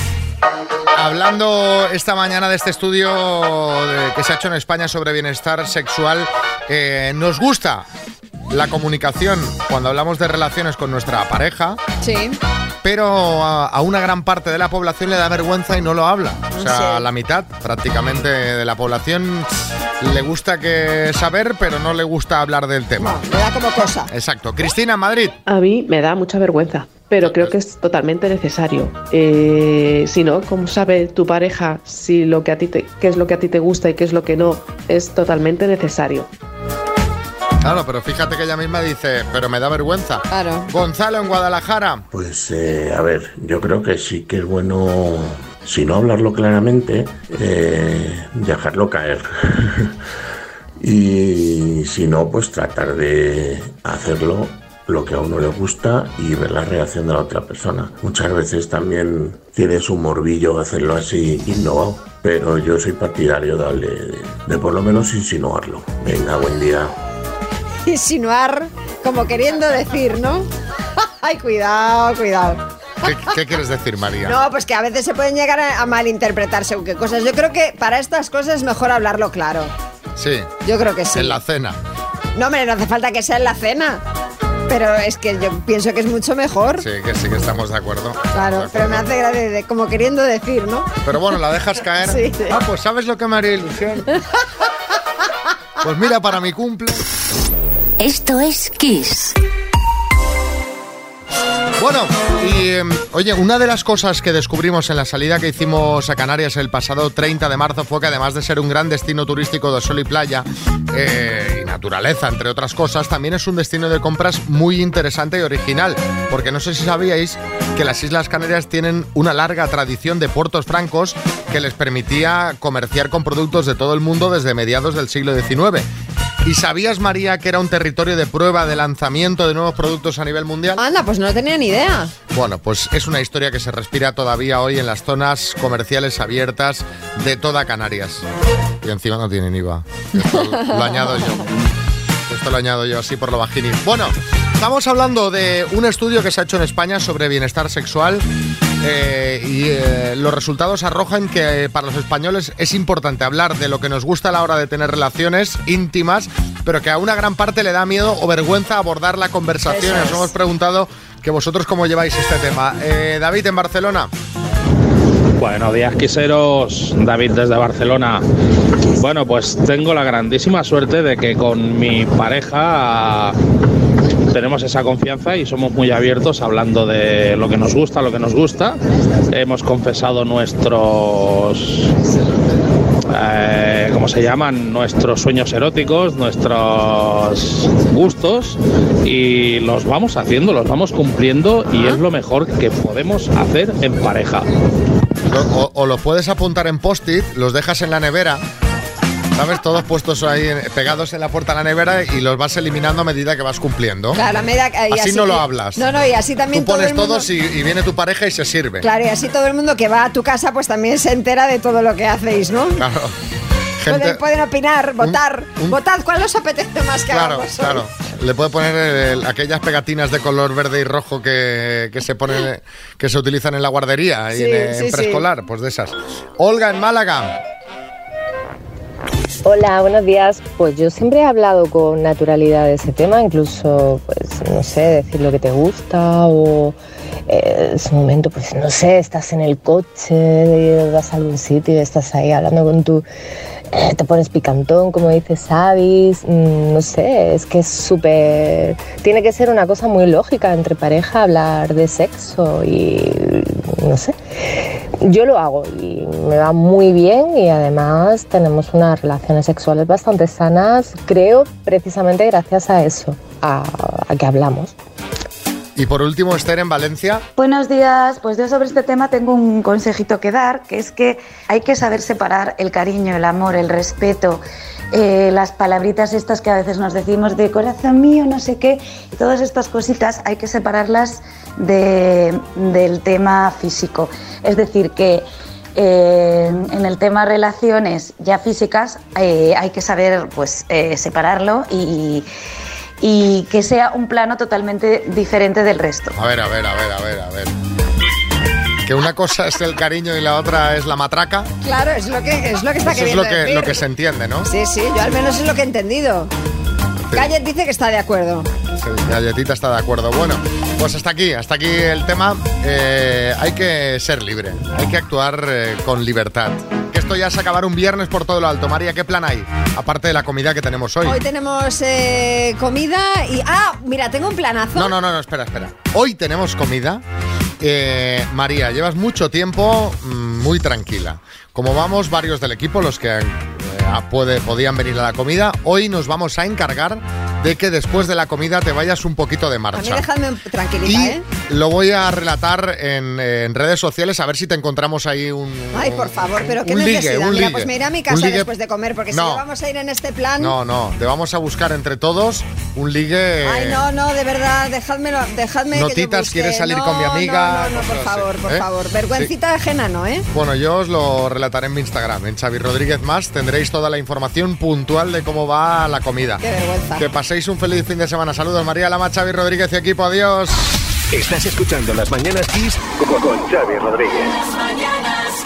Speaker 3: Hablando esta mañana de este estudio de- que se ha hecho en España sobre bienestar sexual, eh, nos gusta la comunicación cuando hablamos de relaciones con nuestra pareja,
Speaker 5: Sí.
Speaker 3: pero a, a una gran parte de la población le da vergüenza y no lo habla. O sea,
Speaker 5: Sí.
Speaker 3: la mitad prácticamente de la población le gusta que saber, pero no le gusta hablar del tema.
Speaker 5: Le da como cosa.
Speaker 3: Exacto. Cristina, Madrid.
Speaker 39: A mí me da mucha vergüenza, pero creo que es totalmente necesario. Eh, si no, ¿cómo sabe tu pareja si lo que a ti te, qué es lo que a ti te gusta y qué es lo que no? Es totalmente necesario.
Speaker 3: Claro, pero fíjate que ella misma dice, pero me da vergüenza.
Speaker 5: Claro.
Speaker 3: Gonzalo en Guadalajara.
Speaker 40: Pues eh, a ver, yo creo que sí que es bueno, si no hablarlo claramente, eh, dejarlo caer. y si no, pues tratar de hacerlo lo que a uno le gusta y ver la reacción de la otra persona. Muchas veces también tiene su morbillo hacerlo así innovado, pero yo soy partidario de, de por lo menos insinuarlo. Venga, buen día.
Speaker 5: insinuar, como queriendo decir, ¿no? Ay, cuidado, cuidado.
Speaker 3: ¿Qué, qué quieres decir, María?
Speaker 5: No, pues que a veces se pueden llegar a, a malinterpretar según qué cosas. Yo creo que para estas cosas es mejor hablarlo claro.
Speaker 3: Sí.
Speaker 5: Yo creo que sí.
Speaker 3: En la cena.
Speaker 5: No, hombre, no hace falta que sea en la cena. Pero es que yo pienso que es mucho mejor.
Speaker 3: Sí, que sí que estamos de acuerdo.
Speaker 5: Claro, pero me hace gracia de- como queriendo decir, ¿no?
Speaker 3: Pero bueno, la dejas caer.
Speaker 5: Sí.
Speaker 3: Ah, pues ¿sabes lo que me haría ilusión? Pues mira, para mi cumple.
Speaker 41: Esto es Kiss.
Speaker 3: Bueno, y eh, oye, una de las cosas que descubrimos en la salida que hicimos a Canarias el pasado 30 de marzo fue que además de ser un gran destino turístico de sol y playa eh, y naturaleza, entre otras cosas, también es un destino de compras muy interesante y original. Porque no sé si sabíais que las Islas Canarias tienen una larga tradición de puertos francos que les permitía comerciar con productos de todo el mundo desde mediados del siglo XIX. ¿Y sabías, María, que era un territorio de prueba de lanzamiento de nuevos productos a nivel mundial?
Speaker 5: Anda, pues no tenía ni idea.
Speaker 3: Bueno, pues es una historia que se respira todavía hoy en las zonas comerciales abiertas de toda Canarias. Y encima no tienen IVA. Esto lo, añado yo. Esto lo añado yo así por lo bajini. Bueno, estamos hablando de un estudio que se ha hecho en España sobre bienestar sexual. Eh, y eh, los resultados arrojan que eh, para los españoles es importante hablar de lo que nos gusta a la hora de tener relaciones íntimas, pero que a una gran parte le da miedo o vergüenza abordar la conversación. Nos hemos preguntado que vosotros cómo lleváis este tema. Eh, David, en Barcelona.
Speaker 42: Buenos días, quiseros. David desde Barcelona. Bueno, pues tengo la grandísima suerte de que con mi pareja tenemos esa confianza y somos muy abiertos hablando de lo que nos gusta, lo que nos gusta. Hemos confesado nuestros eh, ¿cómo se llaman? Nuestros sueños eróticos, nuestros gustos y los vamos haciendo, los vamos cumpliendo y es lo mejor que podemos hacer en pareja.
Speaker 3: O, o lo puedes apuntar en post-it, los dejas en la nevera. ¿Sabes? Todos puestos ahí pegados en la puerta de la nevera y los vas eliminando a medida que vas cumpliendo.
Speaker 5: Claro, a medida que- y
Speaker 3: así, no lo hablas.
Speaker 5: No, no, y así también
Speaker 3: Tú pones
Speaker 5: mundo-
Speaker 3: todos y, y viene tu pareja y se sirve.
Speaker 5: Claro, y así todo el mundo que va a tu casa pues también se entera de todo lo que hacéis, ¿no?
Speaker 3: Claro.
Speaker 5: Pueden,
Speaker 3: Gente,
Speaker 5: pueden opinar, votar. Votad, ¿cuál os apetece más que
Speaker 3: claro,
Speaker 5: hagamos
Speaker 3: claro. Le puede poner el- aquellas pegatinas de color verde y rojo que, que se ponen, que se utilizan en la guardería y
Speaker 5: Sí,
Speaker 3: en, en
Speaker 5: sí, sí.
Speaker 3: preescolar, pues de esas. Olga en Málaga.
Speaker 43: Hola, buenos días. Pues yo siempre he hablado con naturalidad de ese tema, incluso, pues, no sé, decir lo que te gusta o eh, ese momento, pues, no sé, estás en el coche, vas a algún sitio estás ahí hablando con tu... eh, te pones picantón, como dice Sabis, mm, no sé, es que es súper... Tiene que ser una cosa muy lógica entre pareja hablar de sexo y no sé. Yo lo hago y me va muy bien y además tenemos unas relaciones sexuales bastante sanas, creo precisamente gracias a eso, a, a que hablamos.
Speaker 3: Y por último, Esther en Valencia.
Speaker 44: Buenos días, pues yo sobre este tema tengo un consejito que dar, que es que hay que saber separar el cariño, el amor, el respeto, eh, las palabritas estas que a veces nos decimos de corazón mío, no sé qué, todas estas cositas hay que separarlas de- del tema físico. Es decir, que eh, en el tema relaciones ya físicas eh, hay que saber pues separarlo y que sea un plano totalmente diferente del resto.
Speaker 3: A ver, a ver, a ver, a ver, a ver. Que una cosa es el cariño y la otra es la matraca.
Speaker 5: Claro, es lo que, es lo que está
Speaker 3: Eso es
Speaker 5: queriendo
Speaker 3: lo que,
Speaker 5: decir.
Speaker 3: lo que se entiende, ¿no?
Speaker 5: Sí, sí, yo al menos es lo que he entendido. Gallet dice que está de acuerdo.
Speaker 3: Sí, Galletita está de acuerdo. Bueno, pues hasta aquí, hasta aquí el tema. Eh, hay que ser libre, hay que actuar eh, con libertad. Esto ya es acabar un viernes por todo lo alto. María, ¿qué plan hay? Aparte de la comida que tenemos hoy.
Speaker 5: Hoy tenemos eh, comida y... Ah, mira, tengo un planazo.
Speaker 3: No, no, no, no, espera, espera. Hoy tenemos comida. Eh, María, llevas mucho tiempo mm, muy tranquila. Como vamos varios del equipo, los que eh, puede, podían venir a la comida, hoy nos vamos a encargar de que después de la comida te vayas un poquito de
Speaker 5: A mí
Speaker 3: marcha.
Speaker 5: dejadme tranquilita,
Speaker 3: Y
Speaker 5: ¿eh?
Speaker 3: lo voy a relatar en, en redes sociales a ver si te encontramos ahí un.
Speaker 5: Ay, por favor, pero qué
Speaker 3: un ligue,
Speaker 5: necesidad.
Speaker 3: un
Speaker 5: Mira,
Speaker 3: ligue.
Speaker 5: pues me iré a mi casa
Speaker 3: ligue-
Speaker 5: después de comer, porque
Speaker 3: No.
Speaker 5: si no vamos a ir en este plan.
Speaker 3: No, no, te vamos a buscar entre todos un ligue.
Speaker 5: Ay, no, no, de verdad, dejádmelo, dejadme que yo
Speaker 3: Notitas. ¿quieres salir
Speaker 5: No,
Speaker 3: con mi amiga?
Speaker 5: No, no, no, por favor, por
Speaker 3: ¿eh?
Speaker 5: favor. Vergüencita ajena, ¿no, eh?
Speaker 3: Bueno, yo os lo relataré en mi Instagram, en Xavi Rodríguez Más. Tendréis toda la información puntual de cómo va la comida.
Speaker 5: Qué vergüenza.
Speaker 3: Que paséis un feliz fin de semana. Saludos, María Lama, Xavi Rodríguez y equipo. Adiós.
Speaker 1: Estás escuchando Las Mañanas Kiss con con Xavi Rodríguez.
Speaker 2: Las mañanas